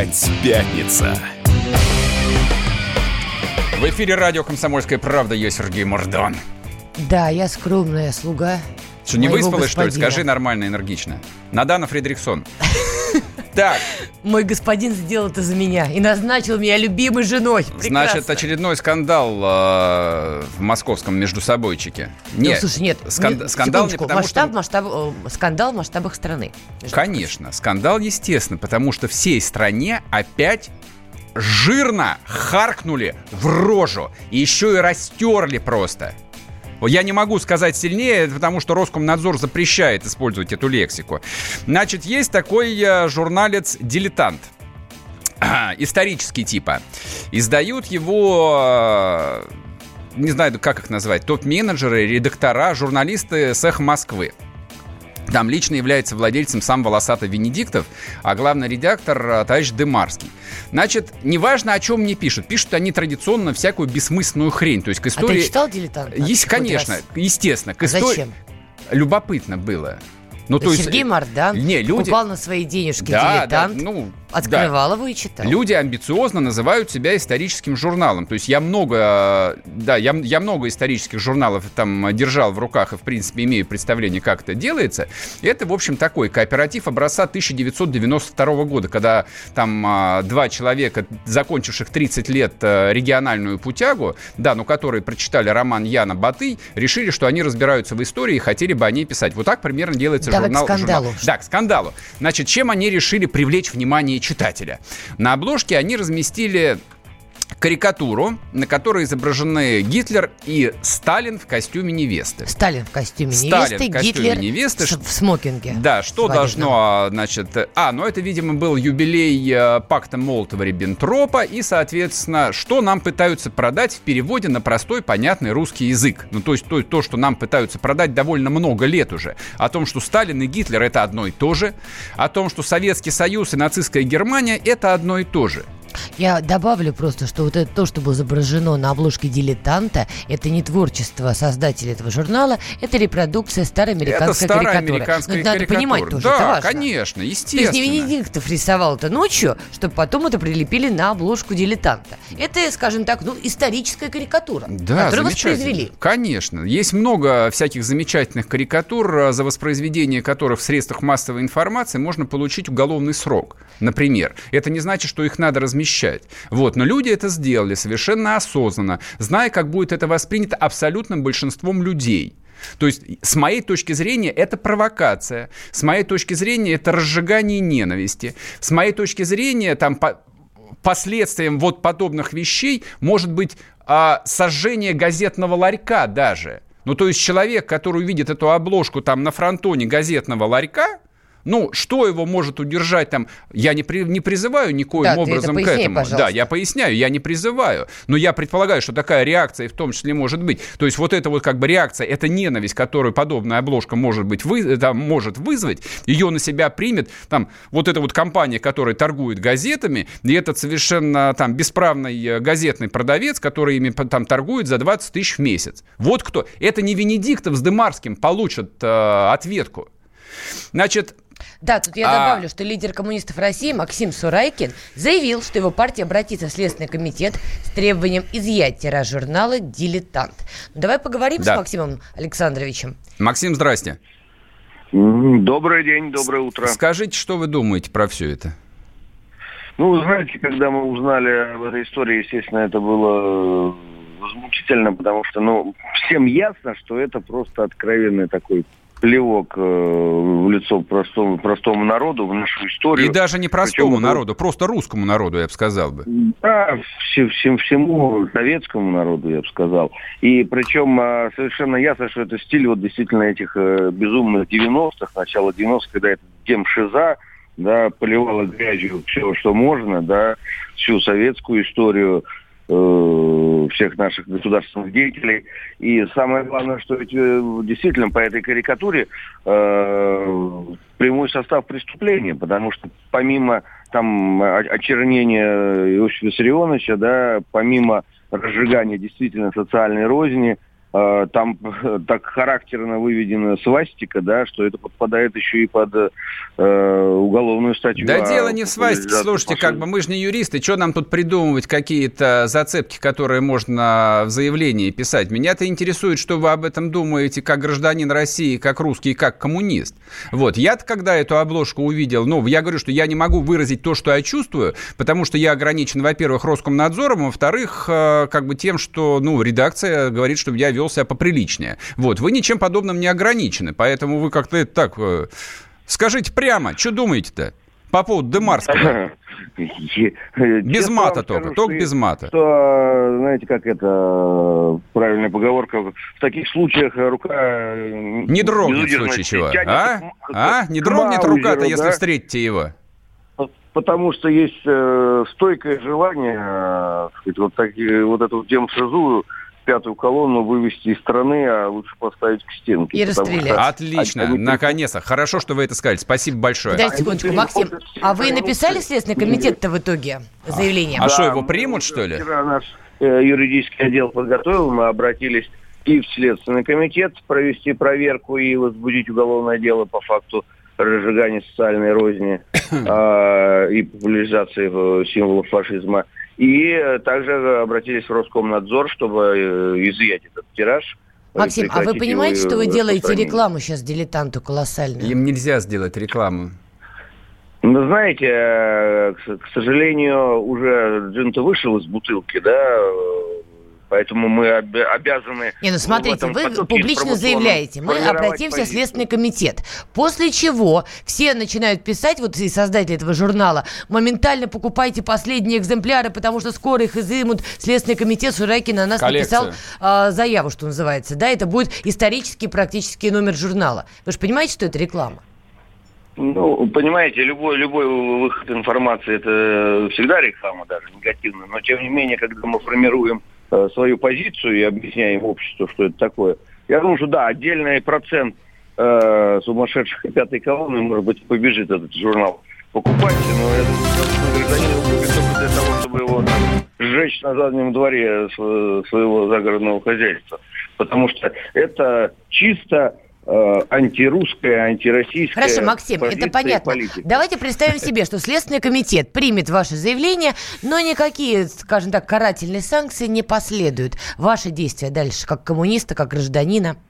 Опять пятница. В эфире радио «Комсомольская правда» я Сергей Мордан. Да, я скромная слуга. Что, не моего выспалась, что ли? господина. Скажи нормально, энергично. Надана Фредриксон. Так, Мой господин сделал это за меня и назначил меня любимой женой. значит, Прекрасно. очередной скандал э, в московском междусобойчике. Ну, Нет, слушай, нет, сканда- не- скандал не потому, масштаб, что... масштаб, э, скандал в масштабах страны. Конечно, скандал, естественно, потому что всей стране опять жирно харкнули в рожу. И еще и растерли просто. Я не могу сказать сильнее, потому что Роскомнадзор запрещает использовать эту лексику. Значит, есть такой э, журналец «Дилетант». А, Исторический типа. Издают его, э, не знаю, как их назвать, топ-менеджеры, редактора, журналисты с «Эхо Москвы». Там лично является владельцем сам Волосатый Венедиктов, а главный редактор а, товарищ Дымарский. Значит, неважно, о чем мне пишут. Пишут они традиционно всякую бессмысленную хрень. То есть к А ты истории... читал «Дилетант»? Есть, конечно, раз? естественно. К А истории... Зачем? Любопытно было. Ну, Да Сергей э, Мардан Не, люди... покупал на свои денежки Да, да, «Дилетант», ну, открывал его и читал. Люди амбициозно называют себя историческим журналом. То есть я много, э, да, я, я много исторических журналов там э, держал в руках и, в принципе, имею представление, как это делается. И это, в общем, такой кооператив образца 1992 года, когда там а, два человека, закончивших 30 лет а, региональную путягу, да, но которые прочитали роман Яна Батый, решили, что они разбираются в истории и хотели бы о ней писать. Вот так примерно делается Давай к скандалу. журнал. Да, к скандалу. Значит, чем они решили привлечь внимание читателя? На обложке они разместили карикатуру, на которой изображены Гитлер и Сталин в костюме невесты. Сталин в костюме Сталин невесты, в костюме Гитлер невесты. в смокинге. Да, что свадебном. должно, а, значит... А, ну это, видимо, был юбилей э, пакта Молотова-Риббентропа, и, соответственно, что нам пытаются продать в переводе на простой, понятный русский язык. Ну, то есть то, то, что нам пытаются продать довольно много лет уже. О том, что Сталин и Гитлер — это одно и то же. О том, что Советский Союз и нацистская Германия — это одно и то же. Я добавлю просто, что вот это то, что было изображено на обложке «Дилетанта», это не творчество создателя этого журнала, это репродукция старой американской это старая карикатуры. американская Ну, это надо понимать тоже, да, это важно. конечно, То есть естественно. не Венедиктов рисовал это ночью, чтобы потом это прилепили на обложку «Дилетанта». Это, скажем так, ну, историческая карикатура, Да, которую воспроизвели. Конечно. Есть много всяких замечательных карикатур, а, за воспроизведение которых в средствах массовой информации можно получить уголовный срок, например. Это не значит, что их надо размещать. Вот. Но люди это сделали совершенно осознанно, зная, как будет это воспринято абсолютным большинством людей. То есть, с моей точки зрения, это провокация. С моей точки зрения, это разжигание ненависти. С моей точки зрения, там, по- последствием вот подобных вещей может быть а, сожжение газетного ларька даже. Ну, то есть человек, который увидит эту обложку там на фронтоне газетного ларька, ну, что его может удержать там? Я не, при- не призываю никоим Да, ты это образом к поясни, этому. пожалуйста. Да, я поясняю, я не призываю. Но я предполагаю, что такая реакция в том числе может быть. То есть вот эта вот как бы реакция, это ненависть, которую подобная обложка может быть вы, там, может вызвать, ее на себя примет там вот эта вот компания, которая торгует газетами, и этот совершенно там бесправный э, газетный продавец, который ими там торгует за 20 тысяч в месяц. Вот кто. Это не Венедиктов с Демарским получат э, ответку. Значит, Да, тут я А- добавлю, что лидер коммунистов России Максим Сурайкин заявил, что его партия обратится в Следственный комитет с требованием изъять тираж журнала «Дилетант». Ну, давай поговорим Да. с Максимом Александровичем. Максим, здрасте. Добрый день, доброе утро. Скажите, что вы думаете про все это? Ну, вы знаете, когда мы узнали об этой истории, естественно, это было э, возмутительно, потому что, ну, всем ясно, что это просто откровенный такой плевок э, в лицо простому, простому народу, в нашу историю. И даже не простому Причем народу, просто русскому народу, я бы сказал бы. Да, все- всем, всему советскому народу, я бы сказал. И причем а, совершенно ясно, что это стиль вот действительно этих э, безумных 90-х, начала 90-х, когда это демшиза, да, поливала грязью все, что можно, да, всю советскую историю, э, всех наших государственных деятелей. И самое главное, что ведь э, действительно по этой карикатуре э, прямой состав преступления, потому что помимо там очернения Иосифа Виссарионовича, да, помимо разжигания действительно социальной розни, там так характерно выведена свастика, да, что это подпадает еще и под э, уголовную статью. Да дело не в свастике, слушайте, как бы мы же не юристы, что нам тут придумывать какие-то зацепки, которые можно в заявлении писать? Меня-то интересует, что вы об этом думаете как гражданин России, как русский, как коммунист. Вот, я-то когда эту обложку увидел, ну, я говорю, что я не могу выразить то, что я чувствую, потому что я ограничен, во-первых, Роскомнадзором, а во-вторых, э, как бы тем, что, ну, редакция говорит, чтобы я вел себя поприличнее. Вот, вы ничем подобным не ограничены, поэтому вы как-то это так... Э, скажите прямо, что думаете-то? По поводу Демарского. Без мата только, только без мата. Что, знаете, как это правильная поговорка, в таких случаях рука... Не дрогнет в случае чего, а? А? Не дрогнет рука-то, если встретите его? Потому что есть э, стойкое желание, э, вот, такие, вот эту демшизу пятую колонну вывести из страны, а лучше поставить к стенке. И расстрелять. Что... Отлично, они... наконец-то. Хорошо, что вы это сказали. Спасибо большое. Дай секундочку, Максим. А вы написали Следственный комитет-то в итоге заявление? А, а что, его примут, что ли? Вчера наш э, юридический отдел подготовил, мы обратились и в Следственный комитет провести проверку и возбудить уголовное дело по факту разжигания социальной розни э, и популяризации символов фашизма. И также обратились в Роскомнадзор, чтобы э, изъять этот тираж. Максим, а вы понимаете, что вы делаете рекламу сейчас дилетанту колоссальную? Им нельзя сделать рекламу. Ну, знаете, э, к сожалению, уже джин вышел из бутылки, да, Поэтому мы обязаны... Не, ну смотрите, вы публично заявляете, мы обратимся в Следственный комитет. После чего все начинают писать, вот и создатели этого журнала, моментально покупайте последние экземпляры, потому что скоро их изымут. Следственный комитет Сурайкин на нас Коллекция. написал э, заяву, что называется. Да, это будет исторический практический номер журнала. Вы же понимаете, что это реклама? Ну, понимаете, любой, любой выход информации это всегда реклама, даже негативная. Но тем не менее, когда мы формируем Э, свою позицию и объясняем обществу, что это такое. Я думаю, что да, отдельный процент э, сумасшедших пятой колонны, может быть, побежит этот журнал покупать, но это гражданин купит только для того, чтобы его сжечь на заднем дворе своего загородного хозяйства. Потому что это чисто антирусская, антироссийская Хорошо, Максим, это понятно. Политика. Давайте представим себе, что Следственный комитет примет ваше заявление, но никакие, скажем так, карательные санкции не последуют. Ваши действия дальше, как коммуниста, как гражданина –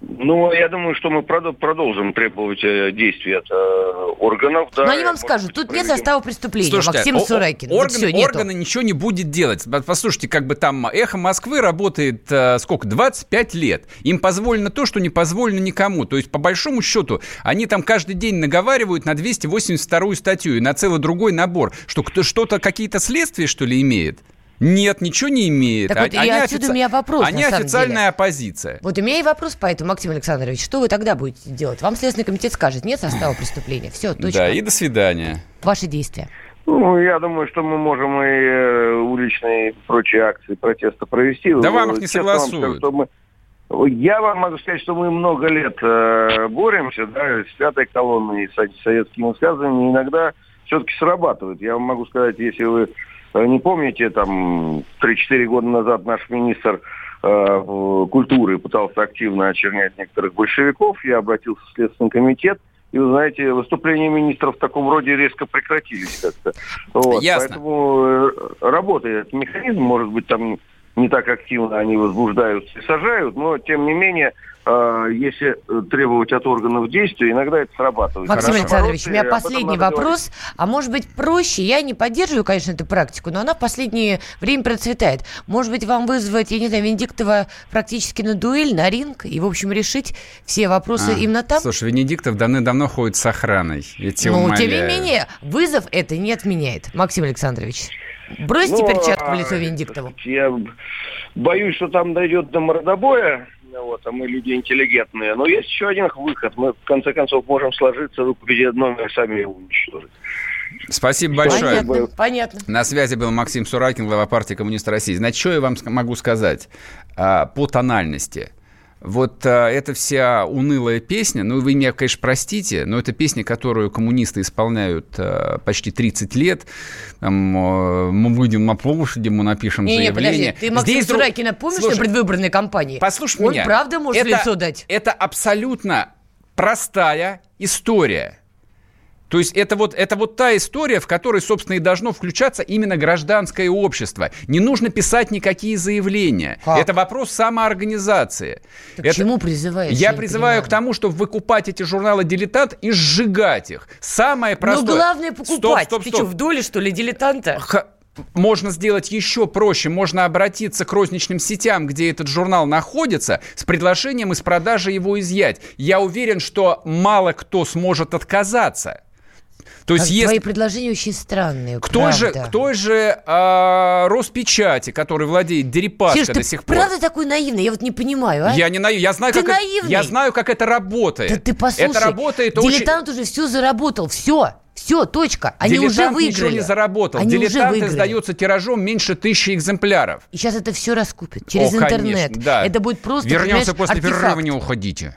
ну, я думаю, что мы продолжим требовать э, действий от э, органов. Да, Но они вам скажут, тут нет состава преступления, Слушайте, Максим о- Сурайкин. Орган, все, органы ничего не будет делать. Послушайте, как бы там «Эхо Москвы» работает э, сколько? 25 лет. Им позволено то, что не позволено никому. То есть, по большому счету, они там каждый день наговаривают на 282 статью и на целый другой набор. Что кто, что-то, какие-то следствия, что ли, имеет? Нет, ничего не имеет. Так вот, они и отсюда офици... у меня вопрос, Они официальная деле. оппозиция. Вот у меня и вопрос по этому, Максим Александрович. Что вы тогда будете делать? Вам Следственный комитет скажет, нет состава преступления. Все, точка. Да, и до свидания. Ваши действия. Ну, я думаю, что мы можем и э, уличные и прочие акции протеста провести. Да вам их не согласуют. Вам, мы... Я вам могу сказать, что мы много лет э, боремся, да, с пятой колонной, с советскими высказываниями, иногда все-таки срабатывает. Я вам могу сказать, если вы не помните, там 3-4 года назад наш министр э, культуры пытался активно очернять некоторых большевиков. Я обратился в Следственный комитет. И вы знаете, выступления министров в таком роде резко прекратились как-то. Вот. Ясно. Поэтому э, работает механизм, может быть, там не так активно они возбуждаются и сажают, но тем не менее а, если э, требовать от органов действия, иногда это срабатывает. Максим Хорошо. Александрович, у меня последний вопрос. Говорить. А может быть проще, я не поддерживаю, конечно, эту практику, но она в последнее время процветает. Может быть, вам вызвать, я не знаю, Венедиктова практически на дуэль, на ринг, и, в общем, решить все вопросы а, именно там? Слушай, Венедиктов давным-давно ходит с охраной. Ну, умоляю. тем не менее, вызов это не отменяет. Максим Александрович. Бросьте ну, перчатку в лицо а, Венедиктову. Я боюсь, что там дойдет до мордобоя вот, а мы люди интеллигентные. Но есть еще один выход. Мы, в конце концов, можем сложиться, выкупить одно и сами его уничтожить. Спасибо большое. Понятно, понятно. На связи был Максим Суракин, глава партии Коммунист России. Значит, что я вам могу сказать а, по тональности? Вот а, эта вся унылая песня, ну, вы меня, конечно, простите, но это песня, которую коммунисты исполняют а, почти 30 лет. Там, а, мы выйдем на площади, мы напишем не, заявление. Не, подожди, ты Максим Суракина помнишь Слушай, на предвыборной кампании? Послушай Он меня. Правда может это, лицо дать? Это абсолютно простая история. То есть это вот, это вот та история, в которой, собственно, и должно включаться именно гражданское общество. Не нужно писать никакие заявления. Как? Это вопрос самоорганизации. К это... чему призываешь? Я, я призываю к тому, чтобы выкупать эти журналы «Дилетант» и сжигать их. Самое ну, простое... Ну, главное покупать. Стоп, стоп, стоп. Ты что, в доле, что ли, «Дилетанта»? Х можно сделать еще проще. Можно обратиться к розничным сетям, где этот журнал находится, с предложением из продажи его изъять. Я уверен, что мало кто сможет отказаться. То есть, а если... Твои предложения очень странные, к той же, к той же а, Роспечати, который владеет Дерипаской Сереж, до сих пор. правда такой наивный? Я вот не понимаю, а? Я не наивный. Я знаю, ты как наивный. Это, я знаю, как это работает. Да ты послушай, это работает дилетант очень... уже все заработал, все. Все, точка. Они Дилетант уже выиграли. ничего не заработал. Они Дилетант уже издается тиражом меньше тысячи экземпляров. И сейчас это все раскупят через О, интернет. Конечно, да. Это будет просто, Вернемся после артефакт. перерыва, не уходите.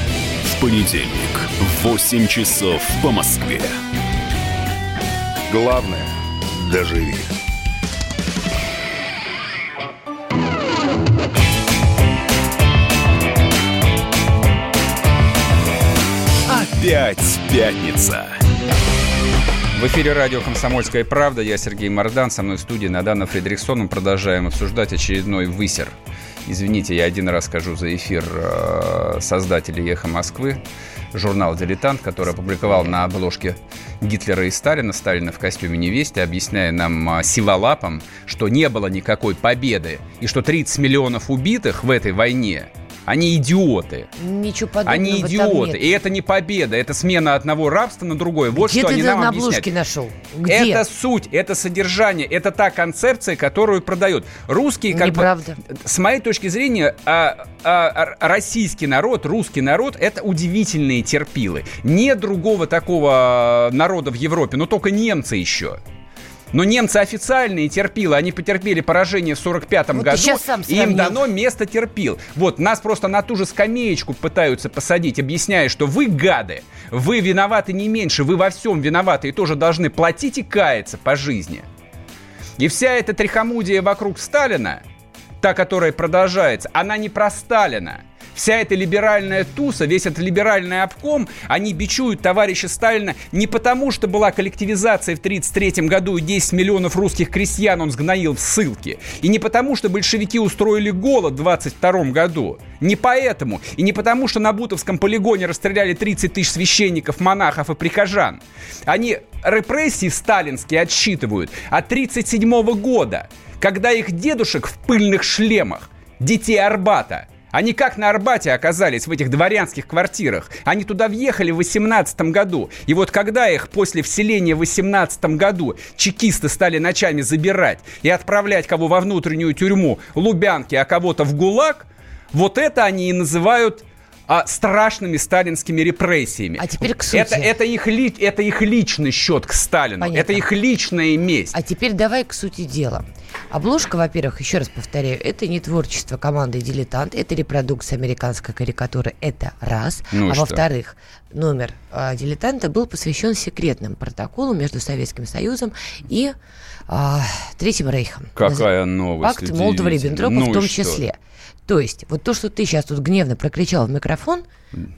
В понедельник в 8 часов по Москве. Главное – доживи. Опять пятница. В эфире радио «Комсомольская правда». Я Сергей Мордан. Со мной в студии Надана Фредериксон. Мы продолжаем обсуждать очередной высер – Извините, я один раз скажу за эфир э, создателей «Эхо Москвы», журнал «Дилетант», который опубликовал на обложке Гитлера и Сталина, Сталина в костюме невесты, объясняя нам э, сиволапом, что не было никакой победы, и что 30 миллионов убитых в этой войне – они идиоты. Ничего подобного Они идиоты. И это не победа, это смена одного рабства на другое. Вот Где что ты они нам на обложке нашел? Где? Это суть, это содержание, это та концепция, которую продают. Русские, как Неправда. бы, с моей точки зрения, а, а, российский народ, русский народ, это удивительные терпилы. Нет другого такого народа в Европе, но только немцы еще. Но немцы официальные терпилы, они потерпели поражение в 45 вот году, и им дано место терпил. Вот, нас просто на ту же скамеечку пытаются посадить, объясняя, что вы гады, вы виноваты не меньше, вы во всем виноваты и тоже должны платить и каяться по жизни. И вся эта трихомудия вокруг Сталина, та, которая продолжается, она не про Сталина – вся эта либеральная туса, весь этот либеральный обком, они бичуют товарища Сталина не потому, что была коллективизация в 1933 году и 10 миллионов русских крестьян он сгноил в ссылке, и не потому, что большевики устроили голод в 22 году, не поэтому, и не потому, что на Бутовском полигоне расстреляли 30 тысяч священников, монахов и прихожан. Они репрессии сталинские отсчитывают от 1937 года, когда их дедушек в пыльных шлемах, детей Арбата, они как на Арбате оказались в этих дворянских квартирах? Они туда въехали в 18 году. И вот когда их после вселения в 18 году чекисты стали ночами забирать и отправлять кого во внутреннюю тюрьму Лубянки, а кого-то в ГУЛАГ, вот это они и называют а, страшными сталинскими репрессиями. А теперь к сути. Это, это, их, ли, это их личный счет к Сталину. Понятно. Это их личная месть. А теперь давай к сути дела. Обложка, во-первых, еще раз повторяю, это не творчество команды «Дилетант», это репродукция американской карикатуры, это раз. Ну а во-вторых, номер э, «Дилетанта» был посвящен секретным протоколу между Советским Союзом и э, Третьим Рейхом. Какая новость Пакт Молотова-Риббентропа ну в том числе. Что? То есть, вот то, что ты сейчас тут гневно прокричал в микрофон,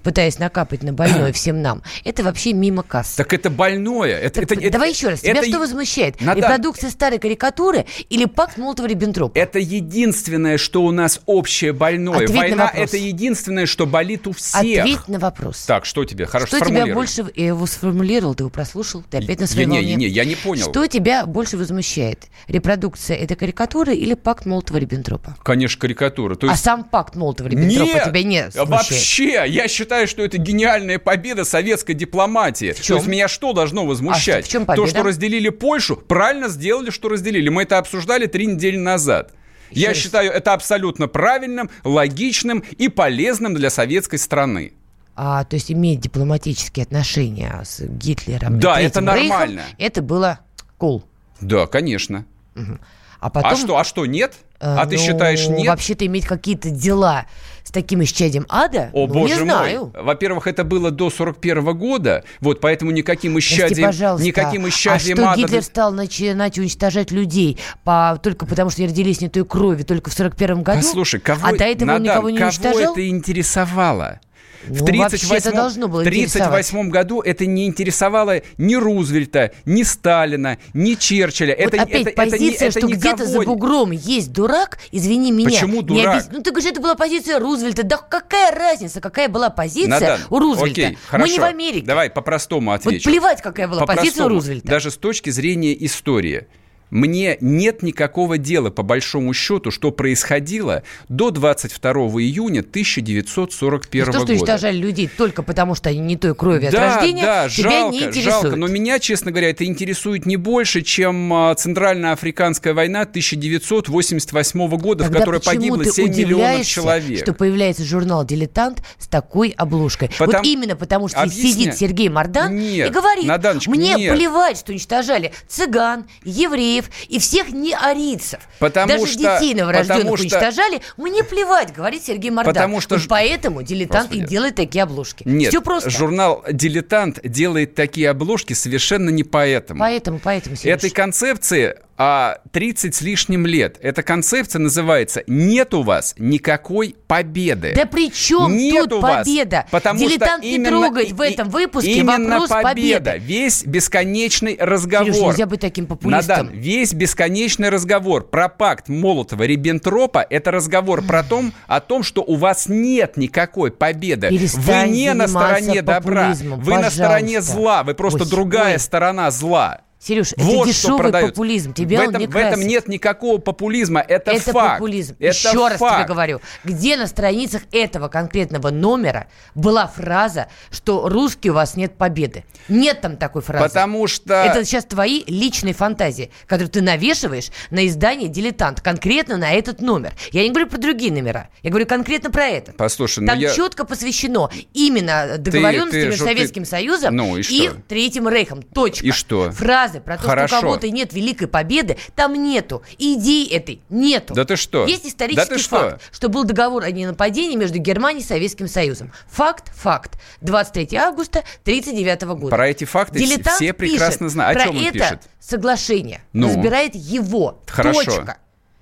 пытаясь накапать на больное всем нам, это вообще мимо кассы. Так это больное. Это, так, это, давай это, еще раз. Тебя это, что возмущает? Надо... Репродукция старой карикатуры или или пакт Молотова-Риббентропа? Это единственное, что у нас общее больное. Ответь Война – это единственное, что болит у всех. Ответь на вопрос. Так, что тебе? Хорошо Что тебя больше... Я его сформулировал, ты его прослушал, ты опять на своей не. Не, не, я не понял. Что тебя больше возмущает? Репродукция – это карикатура или пакт Молотова-Риббентропа? Конечно, карикатура. То а есть... А сам пакт Молотова-Риббентропа тебя не смущает? вообще! Я считаю, что это гениальная победа советской дипломатии. То есть меня что должно возмущать? А в чем победа? То, что разделили Польшу, правильно сделали, что разделили. Мы это обсуждали три недели назад. Еще Я раз. считаю это абсолютно правильным, логичным и полезным для советской страны. А, то есть иметь дипломатические отношения с Гитлером. Да, это нормально. Рейхом, это было cool. Да, конечно. Угу. А, потом, а что, а что, нет? А ну, ты считаешь, нет? Вообще-то иметь какие-то дела с таким исчадием ада? О, ну, боже не знаю. мой. Во-первых, это было до 41 -го года, вот, поэтому никаким исчадием, Прости, никаким исчадием а что ада... Гитлер стал начинать уничтожать людей по, только потому, что они родились не той крови, только в 41 году? Послушай, кого... А до этого Надан, он никого не кого уничтожал? кого это интересовало? В ну, 1938 году это не интересовало ни Рузвельта, ни Сталина, ни Черчилля. Вот это, опять это, позиция, это, что где-то за бугром есть дурак, извини меня. Почему дурак? Обез... Ну ты говоришь, это была позиция Рузвельта. Да какая разница, какая была позиция Надан, у Рузвельта? Окей, хорошо. Мы не в Америке. Давай по-простому отвечу. Вот плевать, какая была позиция у Рузвельта. Даже с точки зрения истории. Мне нет никакого дела, по большому счету, что происходило до 22 июня 1941 года. То, что уничтожали людей только потому, что они не той крови да, от рождения, да, тебя жалко, не интересует. жалко. Но меня, честно говоря, это интересует не больше, чем а, Центральноафриканская война 1988 года, Тогда в которой погибло 7 миллионов человек. что появляется журнал «Дилетант» с такой обложкой. Потому... Вот именно потому, что Объясня... сидит Сергей Мордан нет, и говорит, мне нет. плевать, что уничтожали цыган, евреев, евреев и всех неарийцев. Потому Даже что, детей новорожденных что, уничтожали. Мне плевать, говорит Сергей Мордан. Потому что, вот поэтому «Дилетант» Господи. и делает такие обложки. Нет, Все просто. журнал «Дилетант» делает такие обложки совершенно не поэтому. Поэтому, поэтому, Сереж. Этой концепции а 30 с лишним лет. Эта концепция называется «Нет у вас никакой победы». Да при чем Нет тут у вас, победа? Потому Дилетант что не именно, трогает в этом выпуске именно вопрос победа, победы. весь бесконечный разговор. Сереж, нельзя быть таким популистом. Надан, весь бесконечный разговор про пакт Молотова-Риббентропа – это разговор про том, о том, что у вас нет никакой победы. Перестань вы не на стороне добра, вы пожалуйста. на стороне зла, вы просто Ой, другая ой. сторона зла. Сереж, вот это дешевый продают. популизм. Тебя в он этом, не в этом нет никакого популизма. Это, это факт. популизм. Это Еще факт. раз тебе говорю. Где на страницах этого конкретного номера была фраза, что русский у вас нет победы? Нет там такой фразы. Потому что... Это сейчас твои личные фантазии, которые ты навешиваешь на издание «Дилетант», конкретно на этот номер. Я не говорю про другие номера. Я говорю конкретно про этот. Послушай, там ну я... четко посвящено именно договоренности ты, между Советским ты... Союзом ну, и, и Третьим Рейхом. Точка. И что? Фразы про то, Хорошо. что у кого-то нет великой победы, там нету. Идеи этой нету. Да ты что? Есть исторический да ты факт, что? что был договор о ненападении между Германией и Советским Союзом. Факт, факт. 23 августа 1939 года. Про эти факты Дилетант все прекрасно знают. О чем он это пишет? соглашение. Ну? Разбирает его. Хорошо. Точка.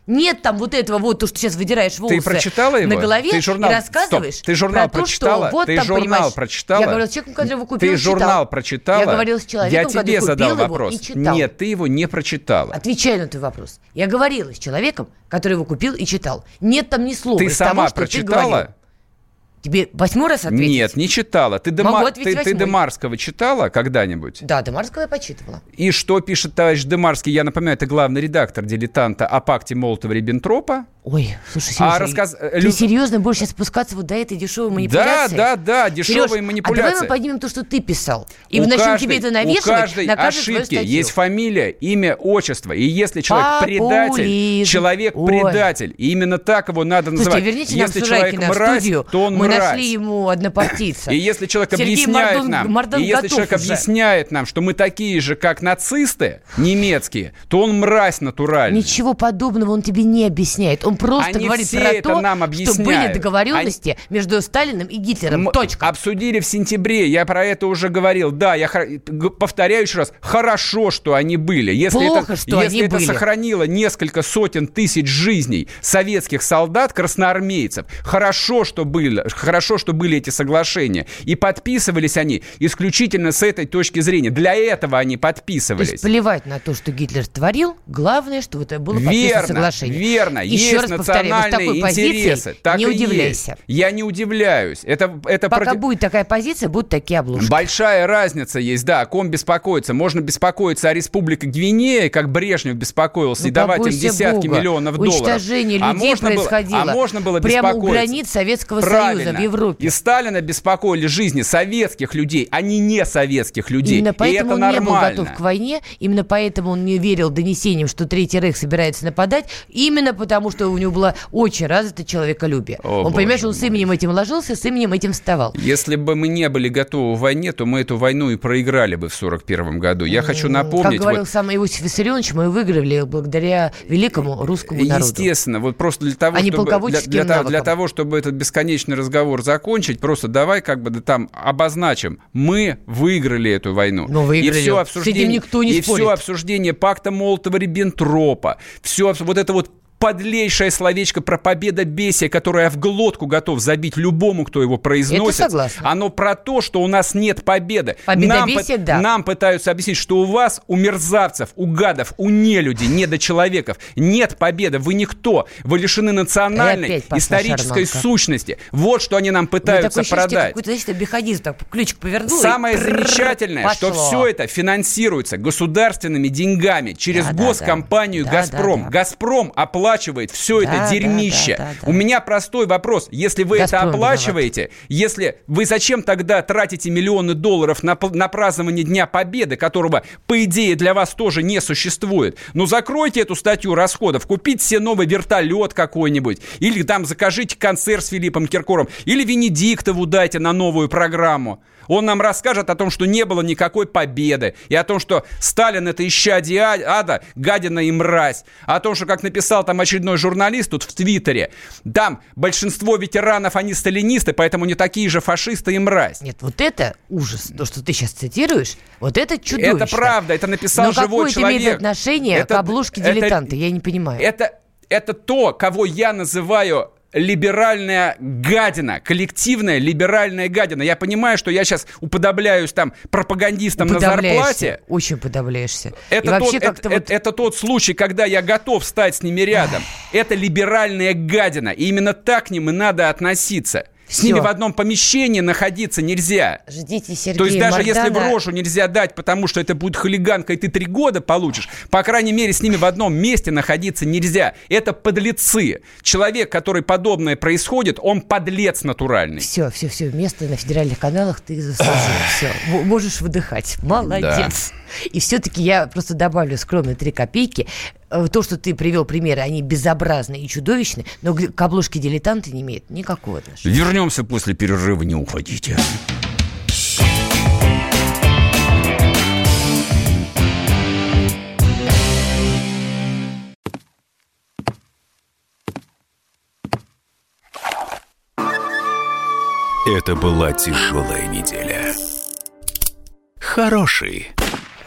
Нет там вот этого вот, то, что сейчас выдираешь волосы ты прочитала его? на голове ты журнал... и рассказываешь Стоп. Ты журнал про прочитала? то, что вот ты там, журнал прочитала? Я говорила с человеком, который его купил Ты и читал. журнал прочитала? Я говорила с человеком, Я тебе который купил задал его вопрос. и читал. Нет, ты его не прочитала. Отвечаю на твой вопрос. Я говорила с человеком, который его купил и читал. Нет там ни слова Ты сама того, прочитала? Тебе восьмой раз ответить? Нет, не читала. Ты, Дема... ты, ты. Демарского читала когда-нибудь? Да, Демарского я почитывала. И что пишет товарищ Демарский? Я напоминаю, это главный редактор «Дилетанта» о пакте Молотова-Риббентропа. Ой, слушай, А Сережа, рассказ- ты Лю- серьезно будешь сейчас спускаться вот до этой дешевой Да, манипуляции? да, да, дешевые Сереж, манипуляции. а давай мы поднимем то, что ты писал, и у начнем каждой, тебе это у навешивать каждой на каждую свою ошибки есть фамилия, имя, отчество. И если человек Популизм. предатель, человек Ой. предатель. И именно так его надо Слушайте, называть. верните нам если Сурайкина человек в мразь, студию. то он Мы мразь. нашли ему однопартийца. И если человек Сергей объясняет Мордан- нам, Мордан и если человек уже. объясняет нам, что мы такие же, как нацисты немецкие, то он мразь натуральный. Ничего подобного он тебе не объясняет. Он просто Они говорит все про это то, нам что объясняют. были договоренности между Сталиным и Гитлером. Мы Точка. Обсудили в сентябре, я про это уже говорил. Да, я хор- повторяю еще раз, хорошо, что они были. Если Плохо, это, что если они это были. сохранило несколько сотен тысяч жизней советских солдат, красноармейцев, хорошо, что были, хорошо, что были эти соглашения. И подписывались они исключительно с этой точки зрения. Для этого они То есть подписывались. плевать на то, что Гитлер творил, главное, что вот это было подписано Верно, соглашение. верно. Еще раз повторяю, вот национальные такой позиции интересы. Так не и удивляйся. есть. Я не удивляюсь. Это, это Пока против- будет такая позиция, будут такие обложки. Большая разница есть, да, о ком беспокоиться. Можно беспокоиться о Республике Гвинея, как Брежнев беспокоился, Ну, и давать им десятки Бога. миллионов долларов. Уничтожение А людей можно было- происходило а можно было прямо у границ Советского Правильно. Союза в Европе. И Сталина беспокоили жизни советских людей, а не не советских людей. Именно и поэтому это он не был нормально. готов к войне, именно поэтому он не верил донесениям, что Третий Рейх собирается нападать, именно потому что у него было очень развито человеколюбие. О, он, понимаешь, он с именем этим ложился, с именем этим вставал. Если бы мы не были готовы к войне, то мы эту войну и проиграли бы в 41 году. Я хочу напомнить... Как говорил вот- сам Иосиф Виссарионович, мы выиграли благодаря великому русскому народу. Естественно, вот просто для того, А чтобы, для, для навыкам. для того, чтобы этот бесконечный разговор закончить, просто давай как бы да там обозначим, мы выиграли эту войну. Ну, выиграли. И все С обсуждение, этим никто не и спорит. все обсуждение пакта Молотова-Риббентропа, все вот это вот подлейшее словечко про победобесие, которое я в глотку готов забить любому, кто его произносит. согласна. Оно про то, что у нас нет победы. Победобесие, нам, да. Нам пытаются объяснить, что у вас, у мерзавцев, у гадов, у нелюдей, недочеловеков нет победы. Вы никто. Вы лишены И национальной, исторической шарманка. сущности. Вот что они нам пытаются продать. Какой-то, знаете, механизм, так ключик повернул. и Самое прррр, замечательное, что пошло. все это финансируется государственными деньгами через Да, госкомпанию. Да, «Газпром». да, да. «Газпром» оплачивает все это Да, да, дерьмище. да, да, да. У меня простой вопрос. Если вы это «Газпром» оплачиваете, если вы зачем тогда тратите миллионы долларов на, на празднование Дня Победы, которого, по идее, для вас тоже не существует? Ну, закройте эту статью расходов, купите себе новый вертолет какой-нибудь, или там закажите концерт с Филиппом Киркором, или Венедиктову дайте на новую программу. Он нам расскажет о том, что не было никакой победы, и о том, что Сталин это исчадие а- ада, гадина и мразь, о том, что, как написал там очередной журналист тут в Твиттере, там большинство ветеранов, они сталинисты, поэтому не такие же фашисты и мразь. Нет, вот это ужас. То, что ты сейчас цитируешь, вот это чудовищно. Это правда, это написал Но живой какое это человек. имеет отношение Это- к обложке это- дилетанта? Я не понимаю. Это, это то, кого я называю либеральная гадина, коллективная либеральная гадина. Я понимаю, что я сейчас уподобляюсь там пропагандистам на зарплате. Очень подавляешься. Это, И тот, это, вот... это- это тот случай, когда я готов стать с ними рядом. Это либеральная гадина. И именно так к ним и надо относиться. С Всё. ними в одном помещении находиться нельзя. Ждите Сергея То есть даже если в Мардана. рожу нельзя дать, потому что это будет хулиганка, и ты три года получишь, по крайней мере, с ними в одном месте находиться нельзя. Это подлецы. Человек, который подобное происходит, он подлец натуральный. Все, все, все, место на федеральных каналах ты заслужил. Все, можешь выдыхать. Молодец. И все-таки я просто добавлю скромные три копейки. Э, То, что ты привел примеры, они безобразны и чудовищны, но к обложке дилетанта не имеют никакого отношения. Вернемся после перерыва, не уходите. Это была тяжелая неделя. Хороший,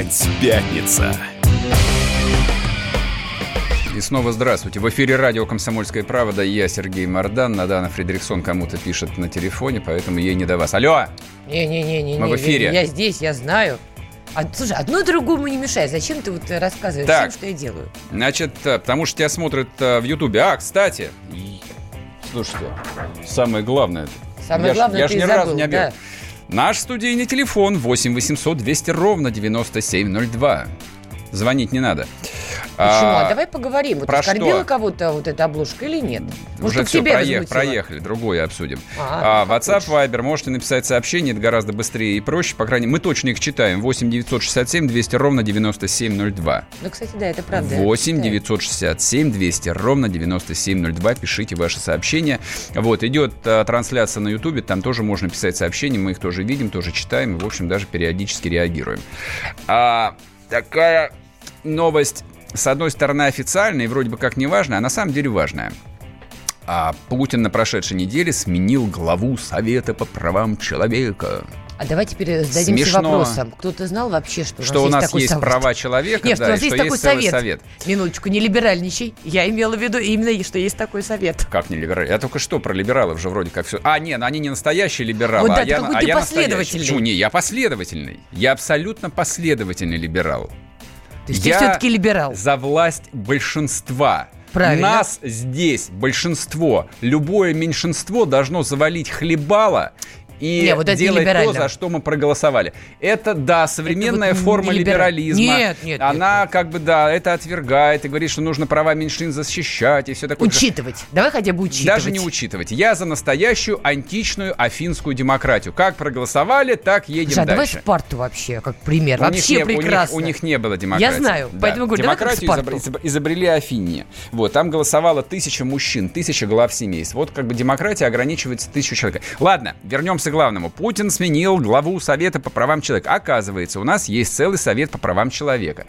Опять пятница. И снова здравствуйте. В эфире радио «Комсомольская правда». Я Сергей Мордан. Надана Фредериксон кому-то пишет на телефоне, поэтому ей не до вас. Алло! Не-не-не, Мы в эфире. я здесь, я знаю. А, слушай, одно другому не мешает. Зачем ты вот рассказываешь Так. всем, что я делаю? Значит, э, потому что тебя смотрят э, в Ютубе. А, кстати, слушайте, самое главное. Самое я ж- главное, я ж ты ни забыл, разу не объявил. да. Наш студийный телефон 8 800 200 ровно 9702. Звонить не надо. Почему? А, давай поговорим. Вот про оскорбила кого-то вот эта обложка или нет? Может, Уже все, проех, проехали, другое обсудим. А, а WhatsApp, Viber, можете написать сообщение, это гораздо быстрее и проще. По крайней мере, мы точно их читаем. 8 967 200 ровно 9702. Ну, кстати, да, это правда. 8 967 200 ровно 9702. Пишите ваши сообщения. Вот, идет а, трансляция на YouTube, там тоже можно писать сообщения, мы их тоже видим, тоже читаем и, в общем, даже периодически реагируем. А, такая новость с одной стороны, официальная и вроде бы как не важная, а на самом деле важная. А Путин на прошедшей неделе сменил главу Совета по правам человека. А давай теперь зададимся Смешно. вопросом. Кто-то знал вообще, что, что у нас, у нас есть, есть права человека, Нет, да, что у нас есть такой есть совет. совет. Минуточку, не либеральничай. Я имела в виду именно, что есть такой совет. Как не либераль? Я только что про либералов же вроде как все. А, нет, они не настоящие либералы, вот, да, а я, а я последовательный. Почему? Не, я последовательный. Я абсолютно последовательный либерал. Есть я ты все-таки либерал. за власть большинства. Правильно. Нас здесь большинство. Любое меньшинство должно завалить хлебало и не, вот делать то, за что мы проголосовали. Это, да, современная это вот форма либерализма. Нет, нет, Она нет. как бы, да, это отвергает и говорит, что нужно права меньшин защищать и все такое. Учитывать. Давай хотя бы учитывать. Даже не учитывать. Я за настоящую античную афинскую демократию. Как проголосовали, так едем Слушай, дальше. давай Спарту вообще, как пример. У вообще не, прекрасно. У них, у них не было демократии. Я знаю, да. поэтому говорю, Демократию давай изобр- изобрели Афине. Вот, там голосовало тысяча мужчин, тысяча глав семейств. Вот как бы демократия ограничивается тысячу человек. Ладно, вернемся вернемся к главному. Путин сменил главу Совета по правам человека. Оказывается, у нас есть целый Совет по правам человека.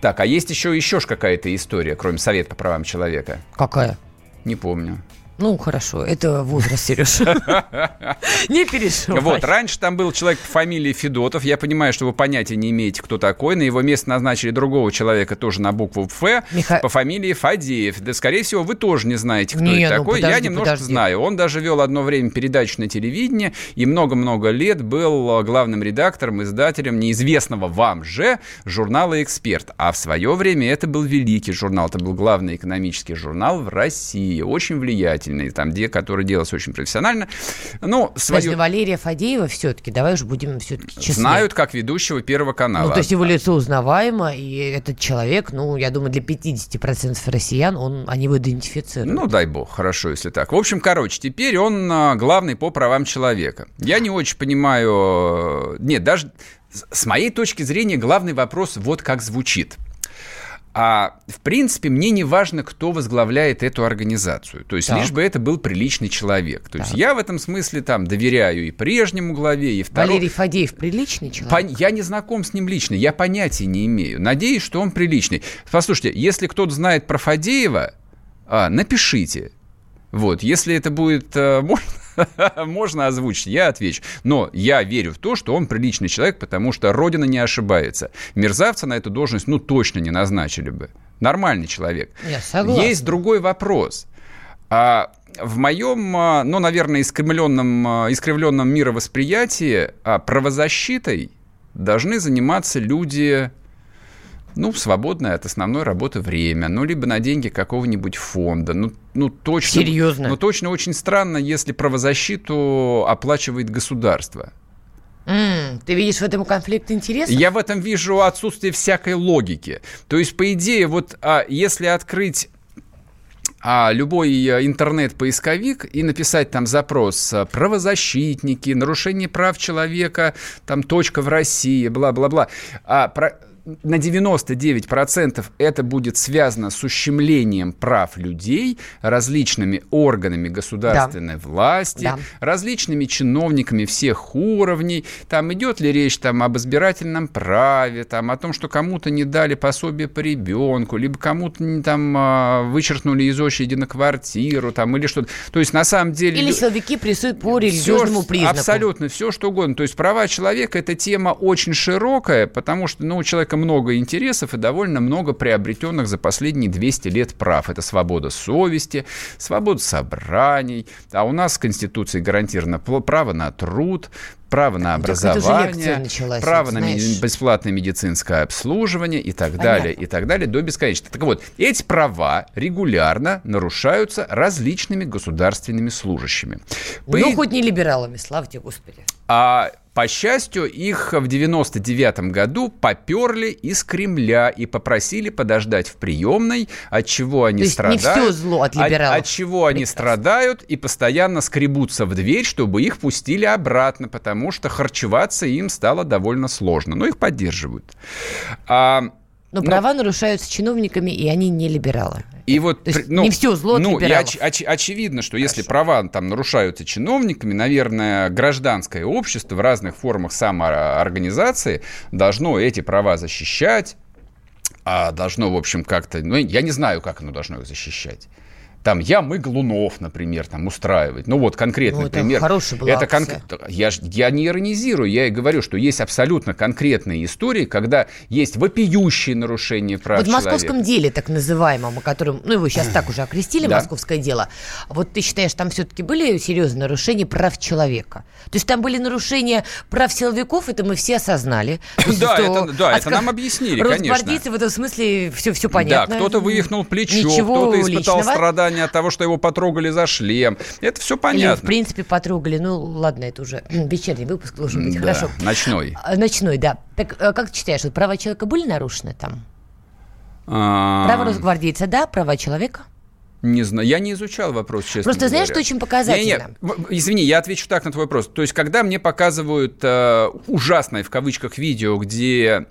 Так, а есть еще еще какая-то история, кроме Совета по правам человека? Какая? Не помню. Ну, хорошо, это возраст, Сереж. Не переживай. Вот, раньше там был человек по фамилии Федотов. Я понимаю, что вы понятия не имеете, кто такой. На его место назначили другого человека тоже на букву Ф по фамилии Фадеев. Да, скорее всего, вы тоже не знаете, кто это ну, такой. Я немножко знаю. Он даже вел одно время передачу на телевидении и много-много лет был главным редактором, издателем неизвестного вам же журнала «Эксперт». А в свое время это был великий журнал. Это был главный экономический журнал в России. Очень влиятельный замечательный, там, где, который делался очень профессионально. Но свою... Подожди, Валерия Фадеева все-таки, давай уж будем все-таки честны. Знают как ведущего Первого канала. Ну, то есть его лицо узнаваемо, и этот человек, ну, я думаю, для 50% россиян он, они его идентифицируют. Ну, дай бог, хорошо, если так. В общем, короче, теперь он а, главный по правам человека. Я не очень понимаю... Нет, даже с моей точки зрения главный вопрос вот как звучит – а в принципе, мне не важно, кто возглавляет эту организацию. То есть, так. лишь бы это был приличный человек. То так. есть, я в этом смысле там доверяю и прежнему главе, и второму. Валерий Фадеев приличный человек? По... Я не знаком с ним лично, я понятия не имею. Надеюсь, что он приличный. Послушайте, если кто-то знает про Фадеева, а, напишите. Вот, если это будет э, можно, можно озвучить, я отвечу. Но я верю в то, что он приличный человек, потому что Родина не ошибается. Мерзавца на эту должность, ну, точно не назначили бы. Нормальный человек. Я согласен. Есть другой вопрос. А в моем, а, ну, наверное, искривленном, а, искривленном мировосприятии а, правозащитой должны заниматься люди ну, свободное от основной работы время, ну, либо на деньги какого-нибудь фонда. Ну, ну точно, Серьезно? Ну, точно очень странно, если правозащиту оплачивает государство. Mm, ты видишь в этом конфликт интересов? Я в этом вижу отсутствие всякой логики. То есть, по идее, вот а, если открыть а любой э, интернет-поисковик и написать там запрос э, «правозащитники», «нарушение прав человека», там «точка в России», бла-бла-бла. А про на 99% это будет связано с ущемлением прав людей различными органами государственной да. власти, да. различными чиновниками всех уровней. Там идет ли речь там, об избирательном праве, там, о том, что кому-то не дали пособие по ребенку, либо кому-то там а, вычеркнули из очереди на квартиру, там, или что-то. То есть, на самом деле... Или силовики прессуют по религиозному все, признаку. Абсолютно, все что угодно. То есть, права человека – это тема очень широкая, потому что ну, у человека много интересов и довольно много приобретенных за последние 200 лет прав. Это свобода совести, свобода собраний, а у нас в Конституции гарантировано право на труд, право на образование, началась, право на знаешь. бесплатное медицинское обслуживание и так Понятно. далее, и так далее до бесконечности. Так вот, эти права регулярно нарушаются различными государственными служащими. Ну, По... хоть не либералами, слава тебе, Господи. А По счастью, их в 99 году поперли из Кремля и попросили подождать в приемной, от чего они То страдают. не все зло от либералов. От, от чего они страдают и постоянно скребутся в дверь, чтобы их пустили обратно, потому что харчеваться им стало довольно сложно. Но их поддерживают. А, но, но права нарушаются чиновниками, и они не либералы. И вот, То есть ну, не все зло ну. И оч, оч, очевидно, что Хорошо. если права там нарушаются чиновниками, наверное, гражданское общество в разных формах самоорганизации должно эти права защищать, а должно, в общем, как-то... Ну, я не знаю, как оно должно их защищать там я мы Глунов, например, там устраивать. Ну вот конкретный ну, это пример. Хорошая была это кон... я, я не иронизирую, я и говорю, что есть абсолютно конкретные истории, когда есть вопиющие нарушения прав Вот в московском деле, так называемом, о котором, ну его сейчас так уже окрестили, да. московское дело, вот ты считаешь, там все-таки были серьезные нарушения прав человека? То есть там были нарушения прав силовиков, это мы все осознали. Да, это, да, это нам объяснили, конечно. в этом смысле все, все понятно. Да, кто-то вывихнул плечо, кто-то испытал страдания страдания от того, что его потрогали за шлем. Это все понятно. Или, в принципе, потрогали. Ну, ладно, это уже вечерний выпуск должен быть. Да, Хорошо. Ночной. А, ночной, да. Так а как ты считаешь, вот права человека были нарушены там? А... Права росгвардейца, да, права человека? Не знаю, я не изучал вопрос, честно Просто говоря. знаешь, что очень показательно? Не, не, извини, я отвечу так на твой вопрос. То есть, когда мне показывают э, ужасное, в кавычках, видео, где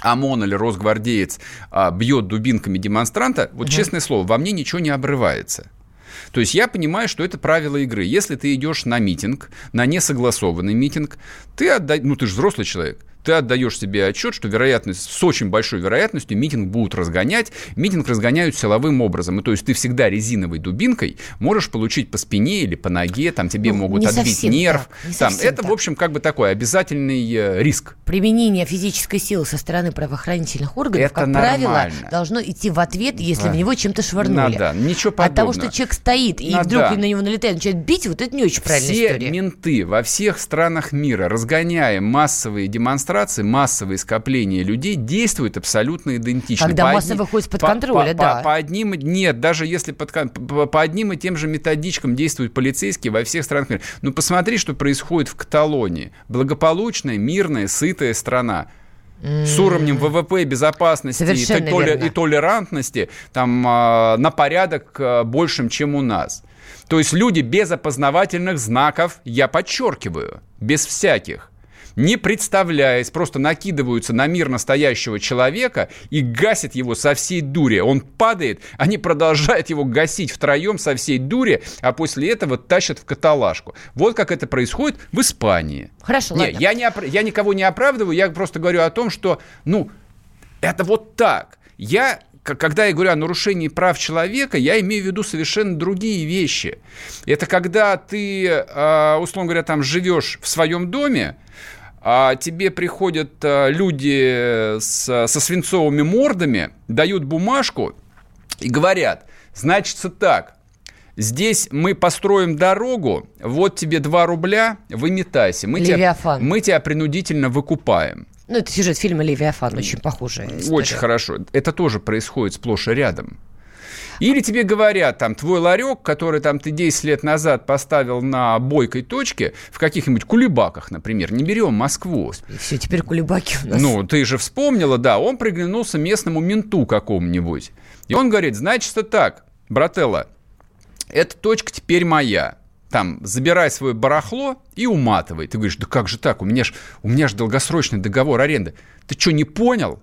ОМОН или Росгвардеец а, бьет дубинками демонстранта, вот угу. честное слово, во мне ничего не обрывается. То есть я понимаю, что это правило игры. Если ты идешь на митинг, на несогласованный митинг, ты отдай, ну ты же взрослый человек, ты отдаешь себе отчет, что вероятность, с очень большой вероятностью митинг будут разгонять. Митинг разгоняют силовым образом. И то есть ты всегда резиновой дубинкой можешь получить по спине или по ноге, там тебе ну, могут отбить нерв. Так, там, это, так. в общем, как бы такой обязательный э, риск. Применение физической силы со стороны правоохранительных органов, это как нормально. правило, должно идти в ответ, если да. в него чем-то швырнули. Да, ничего подобного. От того, что человек стоит и Надо. вдруг на него налетает, начинает бить, вот это не очень правильная Все история. менты во всех странах мира, разгоняя массовые демонстрации, демонстрации массовые скопления людей действуют абсолютно идентично. Когда по масса одни... выходит под контроль, по, да. По, по одним, нет, даже если под, по, по одним и тем же методичкам действуют полицейские во всех странах мира. Ну, посмотри, что происходит в Каталонии. Благополучная, мирная, сытая страна с уровнем ВВП, безопасности и, толи, и толерантности там, а, на порядок а, большим, чем у нас. То есть люди без опознавательных знаков, я подчеркиваю, без всяких, не представляясь, просто накидываются на мир настоящего человека и гасят его со всей дури. Он падает, они продолжают его гасить втроем со всей дури, а после этого тащат в каталажку. Вот как это происходит в Испании. Хорошо, не, ладно. Я, не, я никого не оправдываю, я просто говорю о том, что, ну, это вот так. Я когда я говорю о нарушении прав человека, я имею в виду совершенно другие вещи. Это когда ты, а, условно говоря, там живешь в своем доме, а тебе приходят а, люди с, со свинцовыми мордами, дают бумажку и говорят, значится так, здесь мы построим дорогу, вот тебе 2 рубля, выметайся, мы тебя, мы тебя принудительно выкупаем. Ну, это сюжет фильма «Левиафан», очень история. Очень хорошо. Это тоже происходит сплошь и рядом. Или тебе говорят, там, твой ларек, который там ты 10 лет назад поставил на бойкой точке, в каких-нибудь кулебаках, например, не берем Москву. И все, теперь кулебаки у нас. Ну, ты же вспомнила, да, он приглянулся местному менту какому-нибудь. И он говорит, значит, так, брателла, эта точка теперь моя. Там, забирай свое барахло и уматывай. Ты говоришь, да как же так, у меня же у меня ж долгосрочный договор аренды. Ты что, не понял?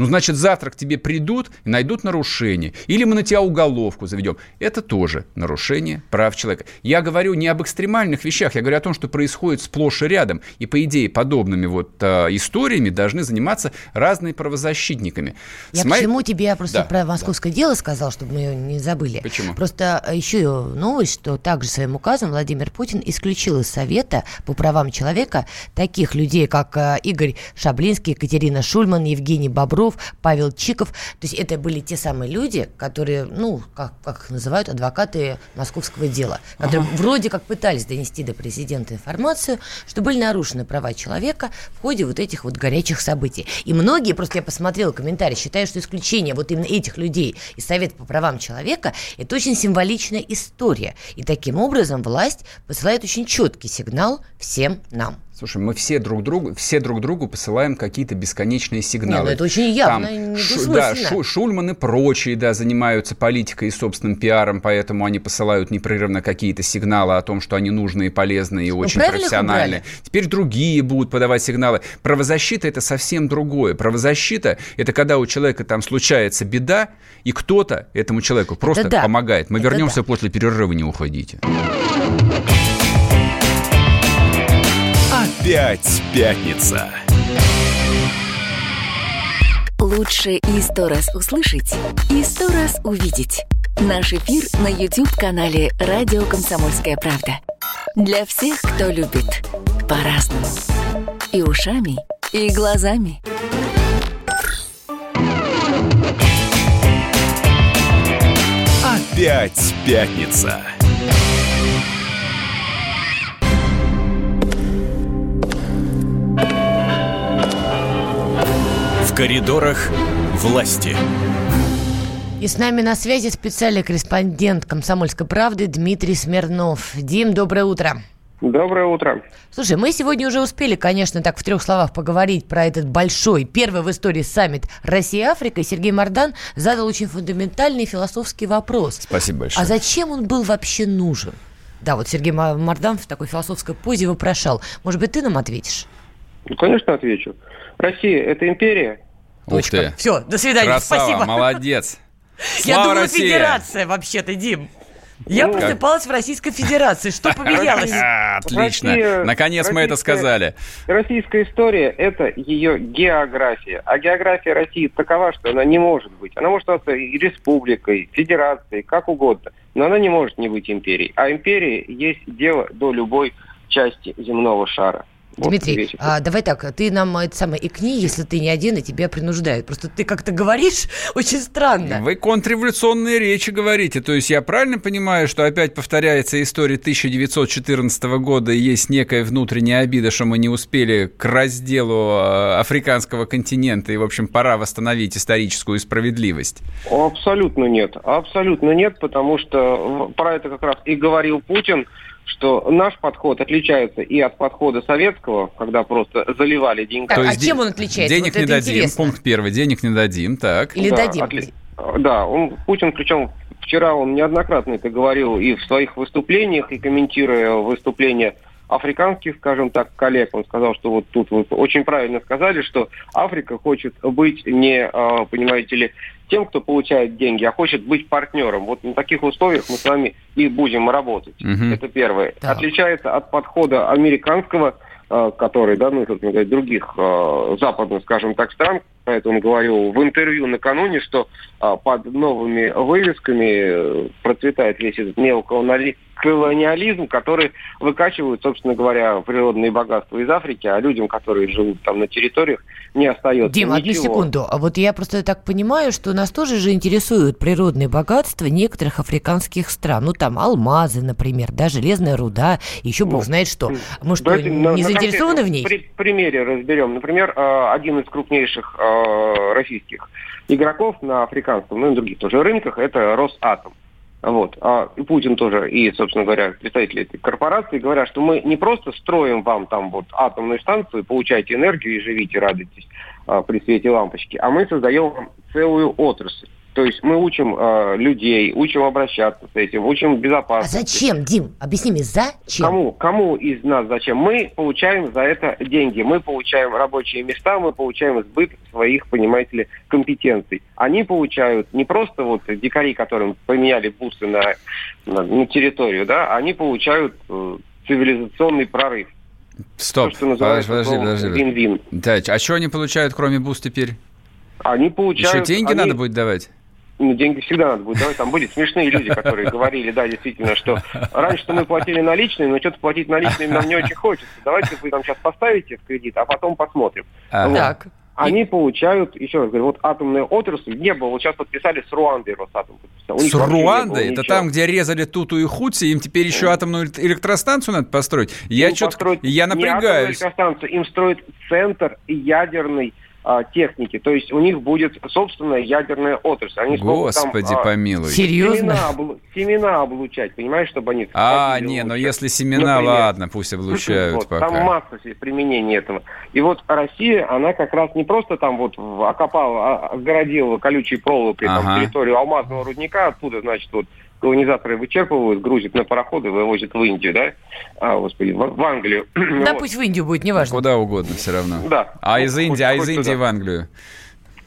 Ну, значит, завтра к тебе придут и найдут нарушение. Или мы на тебя уголовку заведем. Это тоже нарушение прав человека. Я говорю не об экстремальных вещах, я говорю о том, что происходит сплошь и рядом. И, по идее, подобными вот э, историями должны заниматься разные правозащитниками. Я С почему тебе я просто да, про московское да. дело сказал, чтобы мы ее не забыли. Почему? Просто э, еще новость, что также своим указом Владимир Путин исключил из Совета по правам человека таких людей, как э, Игорь Шаблинский, Екатерина Шульман, Евгений Бобров, Петров, Павел Чиков. То есть это были те самые люди, которые, ну, как, как их называют, адвокаты московского дела, которые ага. вроде как пытались донести до президента информацию, что были нарушены права человека в ходе вот этих вот горячих событий. И многие, просто я посмотрела комментарии, считают, что исключение вот именно этих людей из Совета по правам человека – это очень символичная история. И таким образом власть посылает очень четкий сигнал всем нам. Слушай, мы все друг другу, все друг другу посылаем какие-то бесконечные сигналы. Не, ну это очень явно, Там, ш, Да, Шу, Шульман и прочие, да, занимаются политикой и собственным пиаром, поэтому они посылают непрерывно какие-то сигналы о том, что они нужны и полезны, и ну, очень профессиональны. Теперь другие будут подавать сигналы. Правозащита – это совсем другое. Правозащита – это когда у человека там случается беда, и кто-то этому человеку просто да. помогает. Мы это вернемся да. после перерыва, не уходите. Опять пятница. Лучше и сто раз услышать, и сто раз увидеть. Наш эфир на YouTube-канале «Радио Комсомольская правда». Для всех, кто любит по-разному. И ушами, и глазами. Опять пятница. Коридорах власти. И с нами на связи специальный корреспондент «Комсомольской правды» Дмитрий Смирнов. Дим, доброе утро. Доброе утро. Слушай, мы сегодня уже успели, конечно, так в трех словах поговорить про этот большой, первый в истории саммит Россия-Африка. И Сергей Мордан задал очень фундаментальный философский вопрос. Спасибо большое. А зачем он был вообще нужен? Да, вот Сергей Мордан в такой философской позе вопрошал. Может быть, ты нам ответишь? Ну, конечно, отвечу. Россия – это империя, Точка. Ух ты. Все, до свидания. Красава, Спасибо. молодец. Я думала, федерация вообще-то, Дим. Я ну, просыпалась в Российской Федерации. Что поменялось? Отлично. Наконец мы это сказали. Российская история – это ее география. А география России такова, что она не может быть. Она может остаться и республикой, федерацией, как угодно. Но она не может не быть империей. А империя есть дело до любой части земного шара. Дмитрий, а, давай так, ты нам это самое икни, если ты не один, и тебя принуждают. Просто ты как-то говоришь очень странно. Вы контрреволюционные речи говорите. То есть я правильно понимаю, что опять повторяется история 1914 года, и есть некая внутренняя обида, что мы не успели к разделу а, африканского континента, и, в общем, пора восстановить историческую справедливость? Абсолютно нет. Абсолютно нет, потому что про это как раз и говорил Путин – что наш подход отличается и от подхода советского, когда просто заливали деньги. Так, а чем он отличается? Денег вот не дадим. Интересно. Пункт первый. Денег не дадим, так. Или да, дадим. Отли... Да, он, Путин, причем вчера он неоднократно это говорил и в своих выступлениях, и комментируя выступления африканских, скажем так, коллег. Он сказал, что вот тут вы очень правильно сказали, что Африка хочет быть не, а, понимаете ли, тем, кто получает деньги, а хочет быть партнером. Вот на таких условиях мы с вами и будем работать. Угу. Это первое. Да. Отличается от подхода американского, а, который, да, ну, собственно говоря, других э, западных, скажем так, стран, поэтому говорил в интервью накануне, что э, под новыми вывесками э, процветает весь этот неоколониализм колониализм, который выкачивают, собственно говоря, природные богатства из Африки, а людям, которые живут там на территориях, не остается Дим, одну секунду. А вот я просто так понимаю, что нас тоже же интересуют природные богатства некоторых африканских стран. Ну, там алмазы, например, да, железная руда, еще бог ну, знает что. Может, Давайте не на, заинтересованы в ней? При, примере разберем. Например, а, один из крупнейших а, российских игроков на африканском, ну и других тоже рынках, это Росатом. Вот. А Путин тоже и, собственно говоря, представители этой корпорации говорят, что мы не просто строим вам там вот атомную станцию, получайте энергию и живите, радуйтесь а, при свете лампочки, а мы создаем вам целую отрасль. То есть мы учим э, людей, учим обращаться с этим, учим безопасности. А зачем, Дим? Объясни мне, зачем? Кому? Кому из нас зачем? Мы получаем за это деньги, мы получаем рабочие места, мы получаем сбыт своих, понимаете ли, компетенций. Они получают не просто вот дикари, которым поменяли бусы на, на, на территорию, да, они получают э, цивилизационный прорыв. Стоп, То, подожди, подожди, подожди. Вин-вин. Да, а что они получают, кроме бус теперь? Они получают... Еще деньги они... надо будет давать? Ну, деньги всегда надо будет давать. Там были смешные люди, которые говорили, да, действительно, что раньше-то мы платили наличные, но что-то платить наличные нам не очень хочется. Давайте вы там сейчас поставите в кредит, а потом посмотрим. А. Вот. Так. они получают, еще раз говорю, вот атомная отрасль не было. Вот сейчас подписали с Руандой Росатом. Подписал. С Руандой? Это там, где резали Туту и Хути, им теперь еще атомную электростанцию надо построить? Я что-то, я напрягаюсь. Не электростанцию, им строят центр ядерный а, техники. То есть у них будет собственная ядерная отрасль. Они Господи там, а, помилуй. Серьезно? Семена, обл... семена облучать, понимаешь, чтобы они... А, не, но если семена, Например. ладно, пусть облучают вот, пока. Там масса применений этого. И вот Россия, она как раз не просто там вот окопала, а огородила колючей проволокой ага. там, территорию алмазного рудника, оттуда, значит, вот колонизаторы вычерпывают, грузят на пароходы, вывозят в Индию, да? А, господи, в, в Англию. Да, вот. пусть в Индию будет, неважно. Куда угодно все равно. Да. А из Индии, а из Индии в Англию?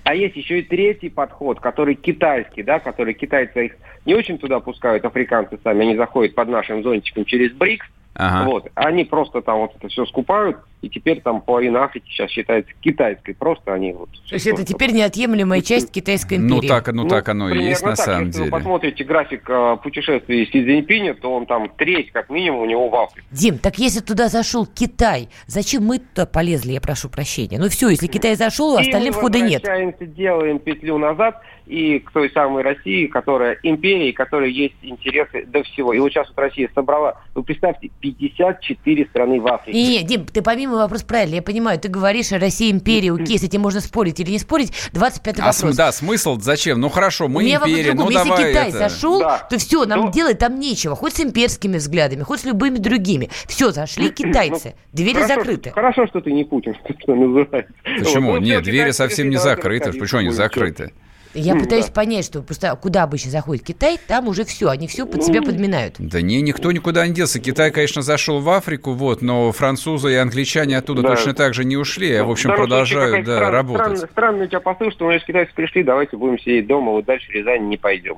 А есть еще и третий подход, который китайский, да, который китайцы их не очень туда пускают, африканцы сами, они заходят под нашим зонтиком через БРИКС, Ага. Вот. Они просто там вот это все скупают, и теперь там половина Африки сейчас считается китайской. Просто они вот... То есть это теперь неотъемлемая часть китайской ну, империи? Ну так, ну, ну так оно и есть на так. самом Если деле. вы посмотрите график э, путешествий Си Цзиньпиня, то он там треть, как минимум, у него в Африке. Дим, так если туда зашел Китай, зачем мы туда полезли, я прошу прощения? Ну все, если Китай зашел, остальным входа нет. мы делаем петлю назад, и к той самой России, которая империя, которая есть интересы до всего. И вот сейчас вот Россия собрала, вы представьте, 54 страны в Африке. Не, не, Дим, ты помимо вопрос правильно, я понимаю, ты говоришь о России империи, окей, с этим можно спорить или не спорить, 25 а вопрос. Да, смысл зачем? Ну хорошо, мы империя, ну Если давай Китай это... зашел, да. то все, нам ну... делать там нечего, хоть с имперскими взглядами, хоть с любыми другими. Все, зашли ну, китайцы, двери хорошо, закрыты. Хорошо, что ты не Путин, что называется. Почему? Вот, Нет, двери совсем не закрыты, почему они закрыты? Я пытаюсь да. понять, что просто куда обычно заходит Китай, там уже все, они все под себя подминают. Да не, никто никуда не делся. Китай, конечно, зашел в Африку, вот, но французы и англичане оттуда да. точно так же не ушли, а, в общем, продолжают да, стран, работать. Странный, странный у тебя посыл, что мы из китайцев пришли, давайте будем сидеть дома, вот дальше в Рязань не пойдем.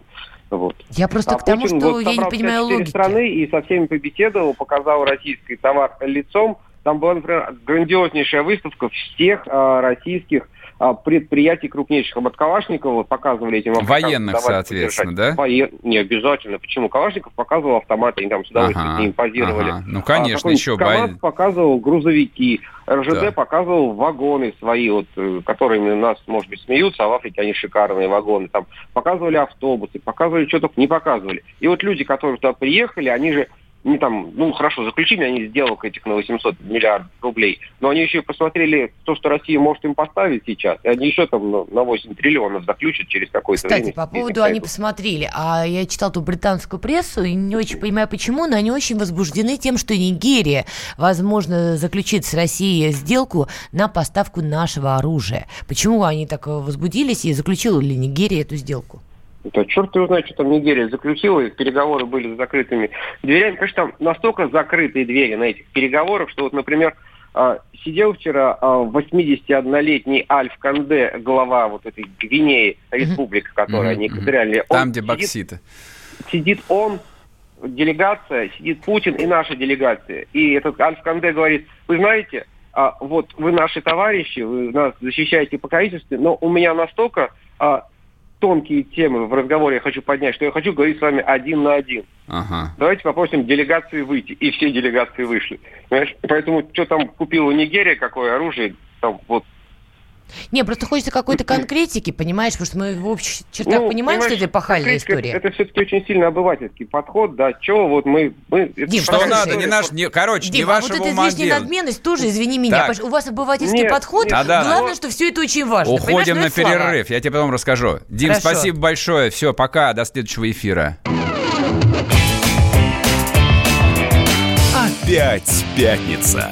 Вот. Я просто а к тому, Путин что вот я не понимаю логики. страны и со всеми побеседовал, показал российский товар лицом. Там была, например, грандиознейшая выставка всех а, российских предприятий крупнейших. Вот Калашникова показывали этим Военных, соответственно, да? Воен... Не обязательно. Почему? Калашников показывал автоматы, они там с удовольствием ага, с ним позировали. Ага. Ну, конечно, а, еще... КамАЗ бо... показывал грузовики, РЖД да. показывал вагоны свои, вот, э, которыми у нас, может быть, смеются, а в Африке они шикарные вагоны. Там показывали автобусы, показывали, что только не показывали. И вот люди, которые туда приехали, они же не там, ну хорошо, заключили они сделок этих на 800 миллиардов рублей, но они еще и посмотрели то, что Россия может им поставить сейчас, и они еще там на 8 триллионов заключат через какое-то время. Кстати, по поводу они посмотрели, а я читал ту британскую прессу и не очень понимаю почему, но они очень возбуждены тем, что Нигерия, возможно, заключит с Россией сделку на поставку нашего оружия. Почему они так возбудились и заключила ли Нигерия эту сделку? Это черт его знает, что там Нигерия заключила, и переговоры были с закрытыми дверями. Конечно, там настолько закрытые двери на этих переговорах, что вот, например, а, сидел вчера 81-летний а, Альф Канде, глава вот этой Гвинеи, республика, которая они экваториальная. Там, где бокситы. Сидит он, делегация, сидит Путин и наша делегация. И этот Альф Канде говорит, вы знаете, а, вот вы наши товарищи, вы нас защищаете по количеству, но у меня настолько тонкие темы в разговоре я хочу поднять, что я хочу говорить с вами один на один. Ага. Давайте попросим делегации выйти. И все делегации вышли. Понимаешь? Поэтому что там купила Нигерия, какое оружие, там вот не, просто хочется какой-то конкретики, понимаешь, потому что мы в общих чертах ну, понимаем, что это эпохальная история. Это, это все-таки очень сильно обывательский подход, да, что вот мы... мы Дим, что надо, не наш, не, короче, Дим, не а вашего вот эта излишняя надменность тоже, извини меня, так. у вас обывательский нет, подход, нет, да, главное, да. что все это очень важно. Уходим на перерыв, я тебе потом расскажу. Дим, Хорошо. спасибо большое, все, пока, до следующего эфира. Опять пятница.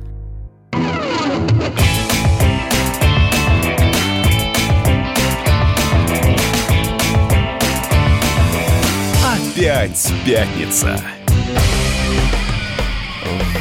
Опять пятница.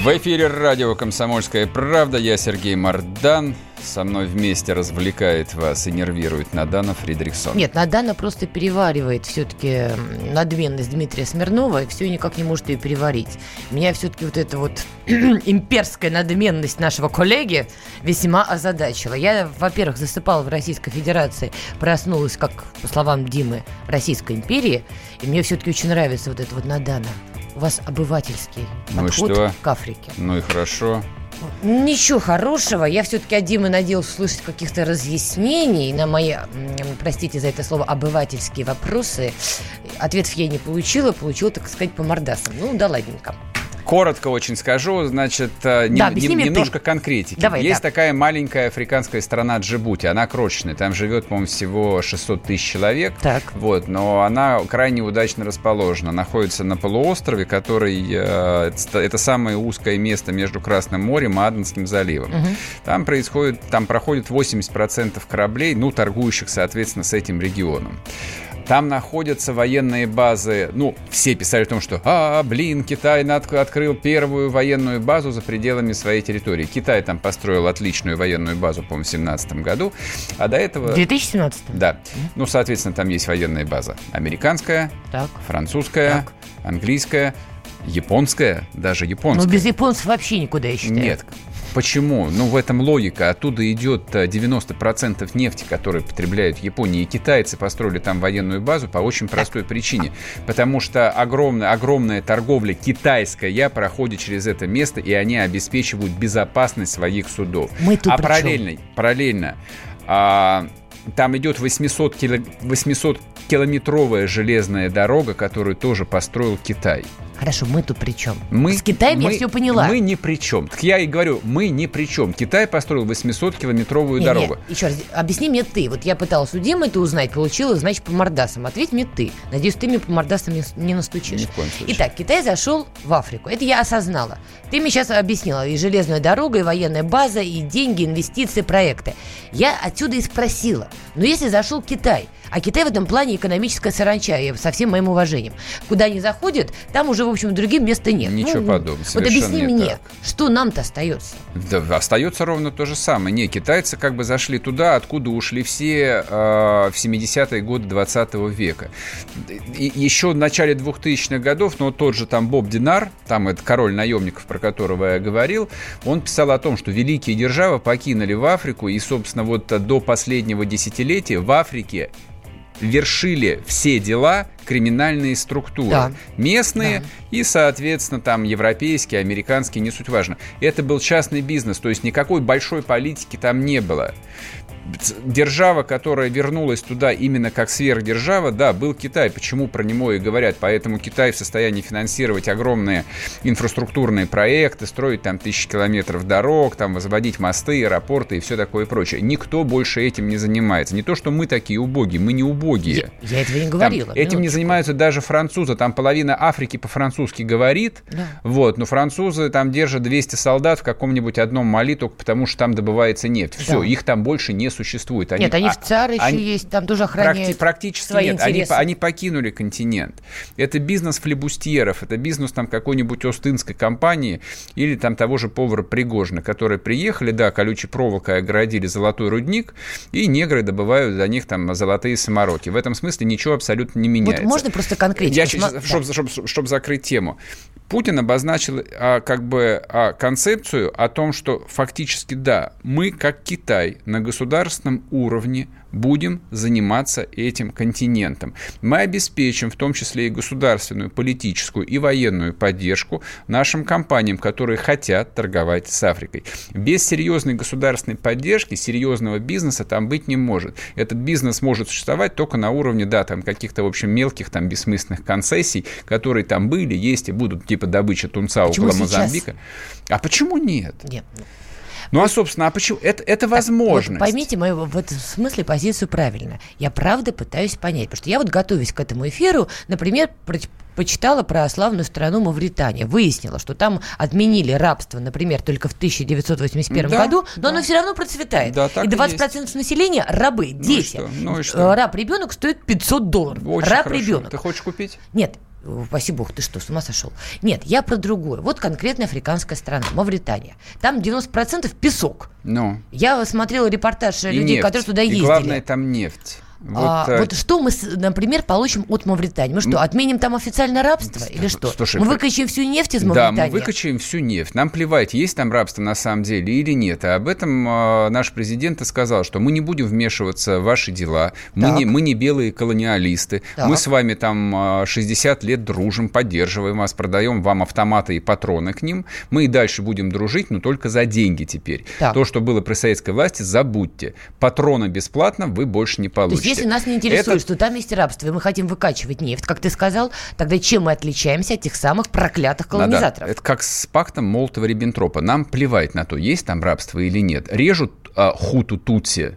В эфире радио «Комсомольская правда». Я Сергей Мардан. Со мной вместе развлекает вас и нервирует Надана Фридрихсон. Нет, Надана просто переваривает все-таки надменность Дмитрия Смирнова и все никак не может ее переварить. Меня все-таки вот эта вот имперская надменность нашего коллеги весьма озадачила. Я, во-первых, засыпала в Российской Федерации, проснулась, как, по словам Димы, Российской империи, и мне все-таки очень нравится вот это вот Надана. У вас обывательский ну подход что? к Африке. Ну и хорошо. Ничего хорошего. Я все-таки от Димы надеялась услышать каких-то разъяснений на мои, простите за это слово, обывательские вопросы. Ответов я не получила, получила, так сказать, по мордасам. Ну, да ладненько. Коротко очень скажу, значит, э, не- Да, не- мне немножко ты. конкретики. Давай, Есть да. такая маленькая африканская страна Джибути, она крошечная, там живет, по-моему, всего 600 тысяч человек. Так. Вот, но она крайне удачно расположена. Находится на полуострове, который э, это- самое узкое место между Красным морем и Аденским заливом. Там происходит, там проходит 80% кораблей, ну, торгующих, соответственно, с этим регионом. Там находятся военные базы. Ну, все писали о том, что, а, блин, Китай над- открыл первую военную базу за пределами своей территории. Китай там построил отличную военную базу, по-моему, в 2017 году. А до этого... В 2017 Да. Ну, соответственно, там есть военная база. Американская, Так. французская, Так. английская, японская, даже японская. Ну, без японцев вообще никуда, я считаю. Нет. Почему? Ну, в этом логика. Оттуда идет э, 90% нефти, которую потребляют Япония. И китайцы построили там военную базу по очень простой причине. Потому что огромная, огромная торговля китайская проходит через это место, и они обеспечивают безопасность своих судов. Мы тут а при чем? параллельно, параллельно а, там идет 800, кило, 800 километровая железная дорога, которую тоже построил Китай. Хорошо, мы тут при чем? Мы, С Китаем мы- я все поняла. Мы ни при чем. Так я и говорю, мы ни при чем. Китай построил 800-километровую Не, дорогу. не, еще раз, объясни мне ты. Вот я пыталась у Димы это узнать, получила, значит, по мордасам. Ответь мне ты. Надеюсь, ты мне по мордасам не, не настучишь. Ни в коем случае. Итак, Китай зашел в Африку. Это я осознала. Ты мне сейчас объяснила. И железная дорога, и военная база, и деньги, инвестиции, проекты. Я отсюда и спросила. Но если зашел Китай, а Китай в этом плане экономическая саранча, и со всем моим уважением. Куда они заходят, там уже, в общем, другим места нет. Ничего Ну, подобного, Вот объясни не мне, так. что нам-то остается? Да, остается ровно то же самое. Не, китайцы как бы зашли туда, откуда ушли все э, в 70-е годы 20 века. И еще в начале 2000-х годов, ну, тот же там Боб Динар, там это король наемников, про которого я говорил, он писал о том, что великие державы покинули в Африку, и, собственно, вот до последнего десятилетия в Африке вершили все дела криминальные структуры. Да. Местные Да. и, соответственно, там европейские, американские, не суть важно. Это был частный бизнес, то есть никакой большой политики там не было. Держава, которая вернулась туда именно как сверхдержава, да, был Китай. Почему про него и говорят? Поэтому Китай в состоянии финансировать огромные инфраструктурные проекты, строить там тысячи километров дорог, там возводить мосты, аэропорты и все такое прочее. Никто больше этим не занимается. Не то, что мы такие убогие, мы не убогие. Я, я этого не Там говорила. этим не занимаются даже французы. Там половина Африки по-французски говорит. Да. Вот, но французы там держат 200 солдат в каком-нибудь одном Мали только потому, что там добывается нефть. Все, Да. их там больше не существует. Нет, они а- в ЦАР еще они- есть, там тоже Практи- охраняют практически свои нет. Они, интересы. они покинули континент. Это бизнес флебустьеров, это бизнес там какой-нибудь остинской компании или там того же повара Пригожина, которые приехали, да, колючей проволокой оградили золотой рудник, и негры добывают за них там золотые самороки. В этом смысле ничего абсолютно не Вот меняется. можно просто конкретику? Я, чтобы, да. закрыть тему. Путин обозначил а, как бы а, концепцию о том, что фактически да, мы как Китай на государственном уровне будем заниматься этим континентом. Мы обеспечим в том числе и государственную, политическую и военную поддержку нашим компаниям, которые хотят торговать с Африкой. Без серьезной государственной поддержки серьезного бизнеса там быть не может. Этот бизнес может существовать только на уровне, да, там каких-то, в общем, мелких, там, бессмысленных концессий, которые там были, есть и будут, типа добыча тунца Почему около сейчас? Мозамбика. А почему нет? Нет. Ну, а, собственно, а почему? Это, это возможность. Вот поймите мою в этом смысле позицию правильно. Я правда пытаюсь понять. Потому что я вот готовясь к этому эфиру, например, почитала про славную страну Мавритания. Выяснила, что там отменили рабство, например, только в 1981 да, году, но да. оно все равно процветает. Да, и 20% и населения рабы, ну дети. Ну и что? Раб ребенок стоит 500 долларов. Очень раб хорошо. ребенок. Ты хочешь купить? Нет, Спасибо бог, ты что, с ума сошел? Нет, я про другое. Вот конкретная африканская страна, Мавритания. Там 90% песок. Ну. Я смотрела репортаж и людей, нефть. которые туда ездили. И главное, там нефть. Вот, а, а... вот что мы, например, получим от Мавритании? Мы что, отменим там официальное рабство или что? Слушай, мы выкачаем всю нефть из Мавритании? Да, мы выкачаем всю нефть. Нам плевать, есть там рабство на самом деле или нет. А об этом э, наш президент и сказал, что мы не будем вмешиваться в ваши дела. Мы не, мы не белые колониалисты. Так. Мы с вами там 60 лет дружим, поддерживаем вас, продаем вам автоматы и патроны к ним. Мы и дальше будем дружить, но только за деньги теперь. Так. То, что было при советской власти, забудьте. Патроны бесплатно вы больше не получите если нас не интересует, это... что там есть рабство, и мы хотим выкачивать нефть, как ты сказал, тогда чем мы отличаемся от тех самых проклятых колонизаторов? Да, да. Это как с пактом Молотова-Риббентропа. Нам плевать на то, есть там рабство или нет. Режут а, хуту-тутси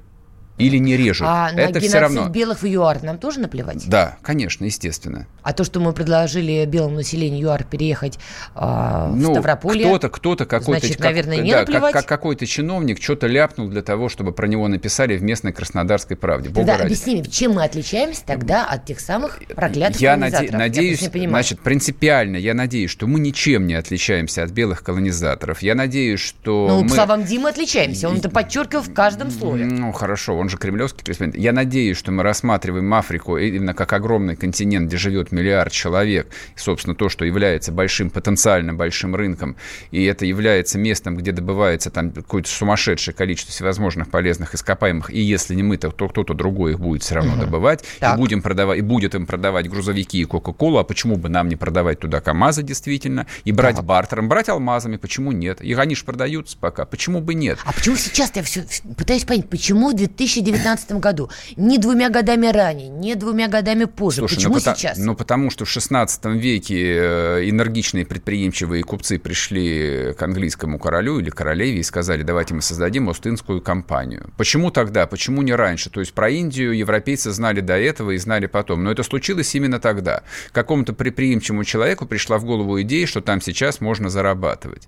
или не режут. А это на все равно. белых в ЮАР нам тоже наплевать? Да, конечно, естественно. А то, что мы предложили белому населению ЮАР переехать э, ну, в Ставрополье, кто-то, кто-то какой-то, значит, как, наверное, не да, наплевать? Как, как какой-то чиновник что-то ляпнул для того, чтобы про него написали в местной Краснодарской правде. Бога тогда ради. объясни чем мы отличаемся тогда от тех самых проклятых я наде- надеюсь, я значит, принципиально, я надеюсь, что мы ничем не отличаемся от белых колонизаторов. Я надеюсь, что Ну, мы... по словам Димы, отличаемся. Он это подчеркивал в каждом слове. Ну, хорошо, он же кремлевский корреспондент. Я надеюсь, что мы рассматриваем Африку именно как огромный континент, где живет миллиард человек, и, собственно, то, что является большим, потенциально большим рынком, и это является местом, где добывается там какое-то сумасшедшее количество всевозможных полезных ископаемых, и если не мы, то кто-то другой их будет все равно угу. добывать, так. и, будем продавать, и будет им продавать грузовики и Кока-Колу, а почему бы нам не продавать туда КАМАЗы действительно, и брать так. бартером, брать алмазами, почему нет? И они же продаются пока, почему бы нет? А почему сейчас я все пытаюсь понять, почему в 2019 году не двумя годами ранее, не двумя годами позже. Слушай, Почему ну, сейчас? Ну, потому что в 16 веке э, энергичные предприимчивые купцы пришли к английскому королю или королеве и сказали, давайте мы создадим Остинскую компанию. Почему тогда? Почему не раньше? То есть про Индию европейцы знали до этого и знали потом. Но это случилось именно тогда. Какому-то предприимчивому человеку пришла в голову идея, что там сейчас можно зарабатывать.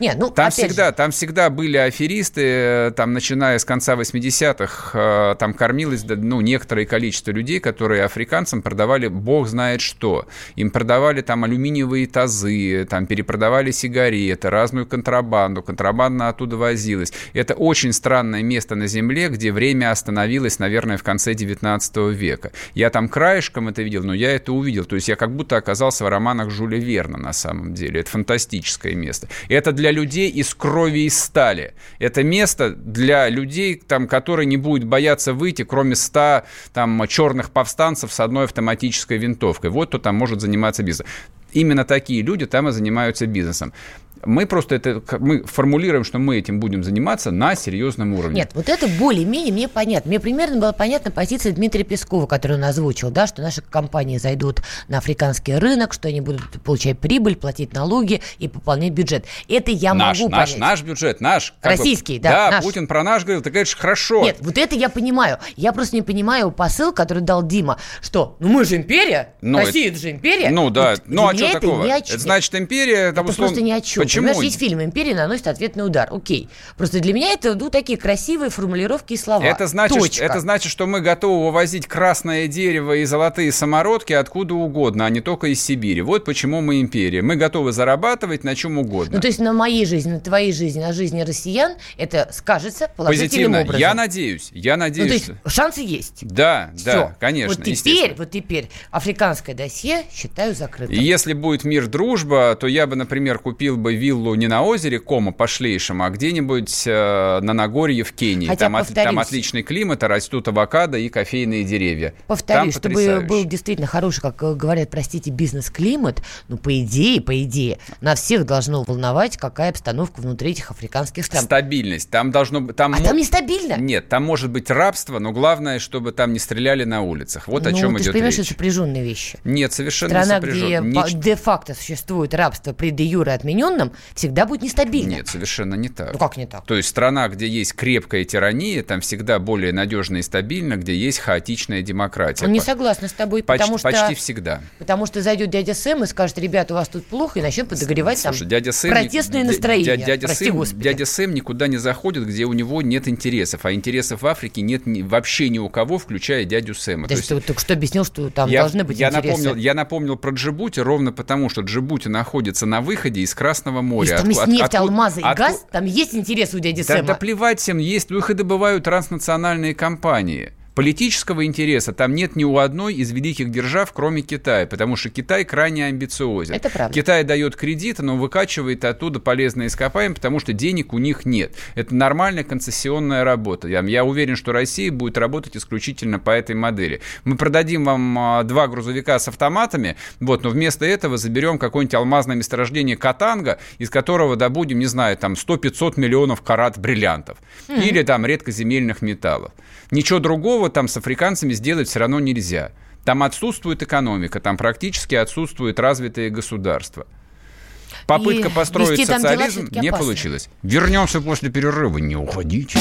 Нет, ну, там, всегда, же. там всегда были аферисты, э, там, начиная с конца 80-х, э, там кормилось ну, некоторое количество людей, которые африканцам продавали бог знает что. Им продавали там алюминиевые тазы, там перепродавали сигареты, разную контрабанду, контрабанда оттуда возилась. Это очень странное место на Земле, где время остановилось, наверное, в конце 19 века. Я там краешком это видел, но я это увидел. То есть я как будто оказался в романах Жюля Верна на самом деле. Это фантастическое место. Это для людей из крови и стали. Это место для людей, там, которые не будут бояться выйти, кроме ста там, черных повстанцев с одной автоматической винтовкой. Вот кто там может заниматься бизнесом. Именно такие люди там и занимаются бизнесом. Мы просто это мы формулируем, что мы этим будем заниматься на серьезном уровне. Нет, вот это более-менее мне понятно. Мне примерно была понятна позиция Дмитрия Пескова, который он озвучил, да, что наши компании зайдут на африканский рынок, что они будут получать прибыль, платить налоги и пополнять бюджет. Это я наш, могу наш, понять. Наш бюджет, наш. Российский, бы, да. Да, наш. Путин про наш говорил, ты говоришь, хорошо. Нет, вот это я понимаю. Я просто не понимаю посыл, который дал Дима, что, ну мы же империя, ну, Россия это, это же империя. Ну да, вот ну а что такого? Это значит империя. Это, это просто ни о чем. Почему? Понимаешь, есть фильм империи наносит ответный удар. Окей. Просто для меня это ну, такие красивые формулировки и слова. Это значит, Точка. это значит, что мы готовы вывозить красное дерево и золотые самородки откуда угодно, а не только из Сибири. Вот почему мы империя. Мы готовы зарабатывать на чем угодно. Ну, то есть на моей жизни, на твоей жизни, на жизни россиян это скажется положительным Позитивно. образом. Я надеюсь. Я надеюсь. Ну, то есть шансы есть. Да, Все. да, конечно. Вот теперь, вот теперь африканское досье считаю закрытым. Если будет мир, дружба, то я бы, например, купил бы виллу не на озере Кома, пошлейшем, а где-нибудь э, на Нагорье в Кении. Хотя, там, от, там отличный климат, растут авокадо и кофейные деревья. Повторюсь, чтобы потрясающе. был действительно хороший, как э, говорят, простите, бизнес-климат, ну, по идее, по идее, нас всех должно волновать, какая обстановка внутри этих африканских стран. Стабильность. Там должно быть... Там а там нестабильно? Нет, там может быть рабство, но главное, чтобы там не стреляли на улицах. Вот ну, о чем ты идет понимаешь, речь. это сопряженные вещи. Нет, совершенно Страна, не где Нич... де-факто существует рабство при де-юре отмененном, всегда будет нестабильно. Нет, совершенно не так. Ну как не так? То есть страна, где есть крепкая тирания, там всегда более надежно и стабильно, где есть хаотичная демократия. Ну, не согласна с тобой, почти, потому что... Почти всегда. Потому что зайдет дядя Сэм и скажет, ребята, у вас тут плохо, и начнет подогревать Слушай, там дядя Сэм, протестное настроение. Дядя, дядя, Прости, Сэм, Господи. дядя Сэм никуда не заходит, где у него нет интересов. А интересов в Африке нет ни, вообще ни у кого, включая дядю Сэма. То есть ты только что объяснил, что там я, должны быть я интересы. Напомнил, я напомнил про Джибути ровно потому, что Джибути находится на выходе из Красного моря. Если там есть нефть, откуда- алмазы и откуда- газ, там есть интерес у дяди Да, Сэма. да плевать всем, есть выходы бывают транснациональные компании. Политического интереса там нет ни у одной из великих держав, кроме Китая, потому что Китай крайне амбициозен. Это правда. Китай дает кредиты, но выкачивает оттуда полезные ископаемые, потому что денег у них нет. Это нормальная концессионная работа. Я, я уверен, что Россия будет работать исключительно по этой модели. Мы продадим вам а, два грузовика с автоматами, вот, но вместо этого заберем какое-нибудь алмазное месторождение Катанга, из которого добудем, не знаю, там 100-500 миллионов карат бриллиантов. Или там редкоземельных металлов. Ничего другого там с африканцами сделать все равно нельзя. Там отсутствует экономика, там практически отсутствует развитое государство. Попытка И построить социализм не опасно. получилось. Вернемся после перерыва, не уходите.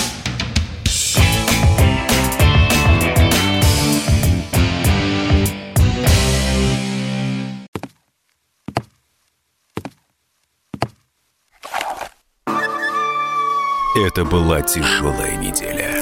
Это была тяжелая неделя.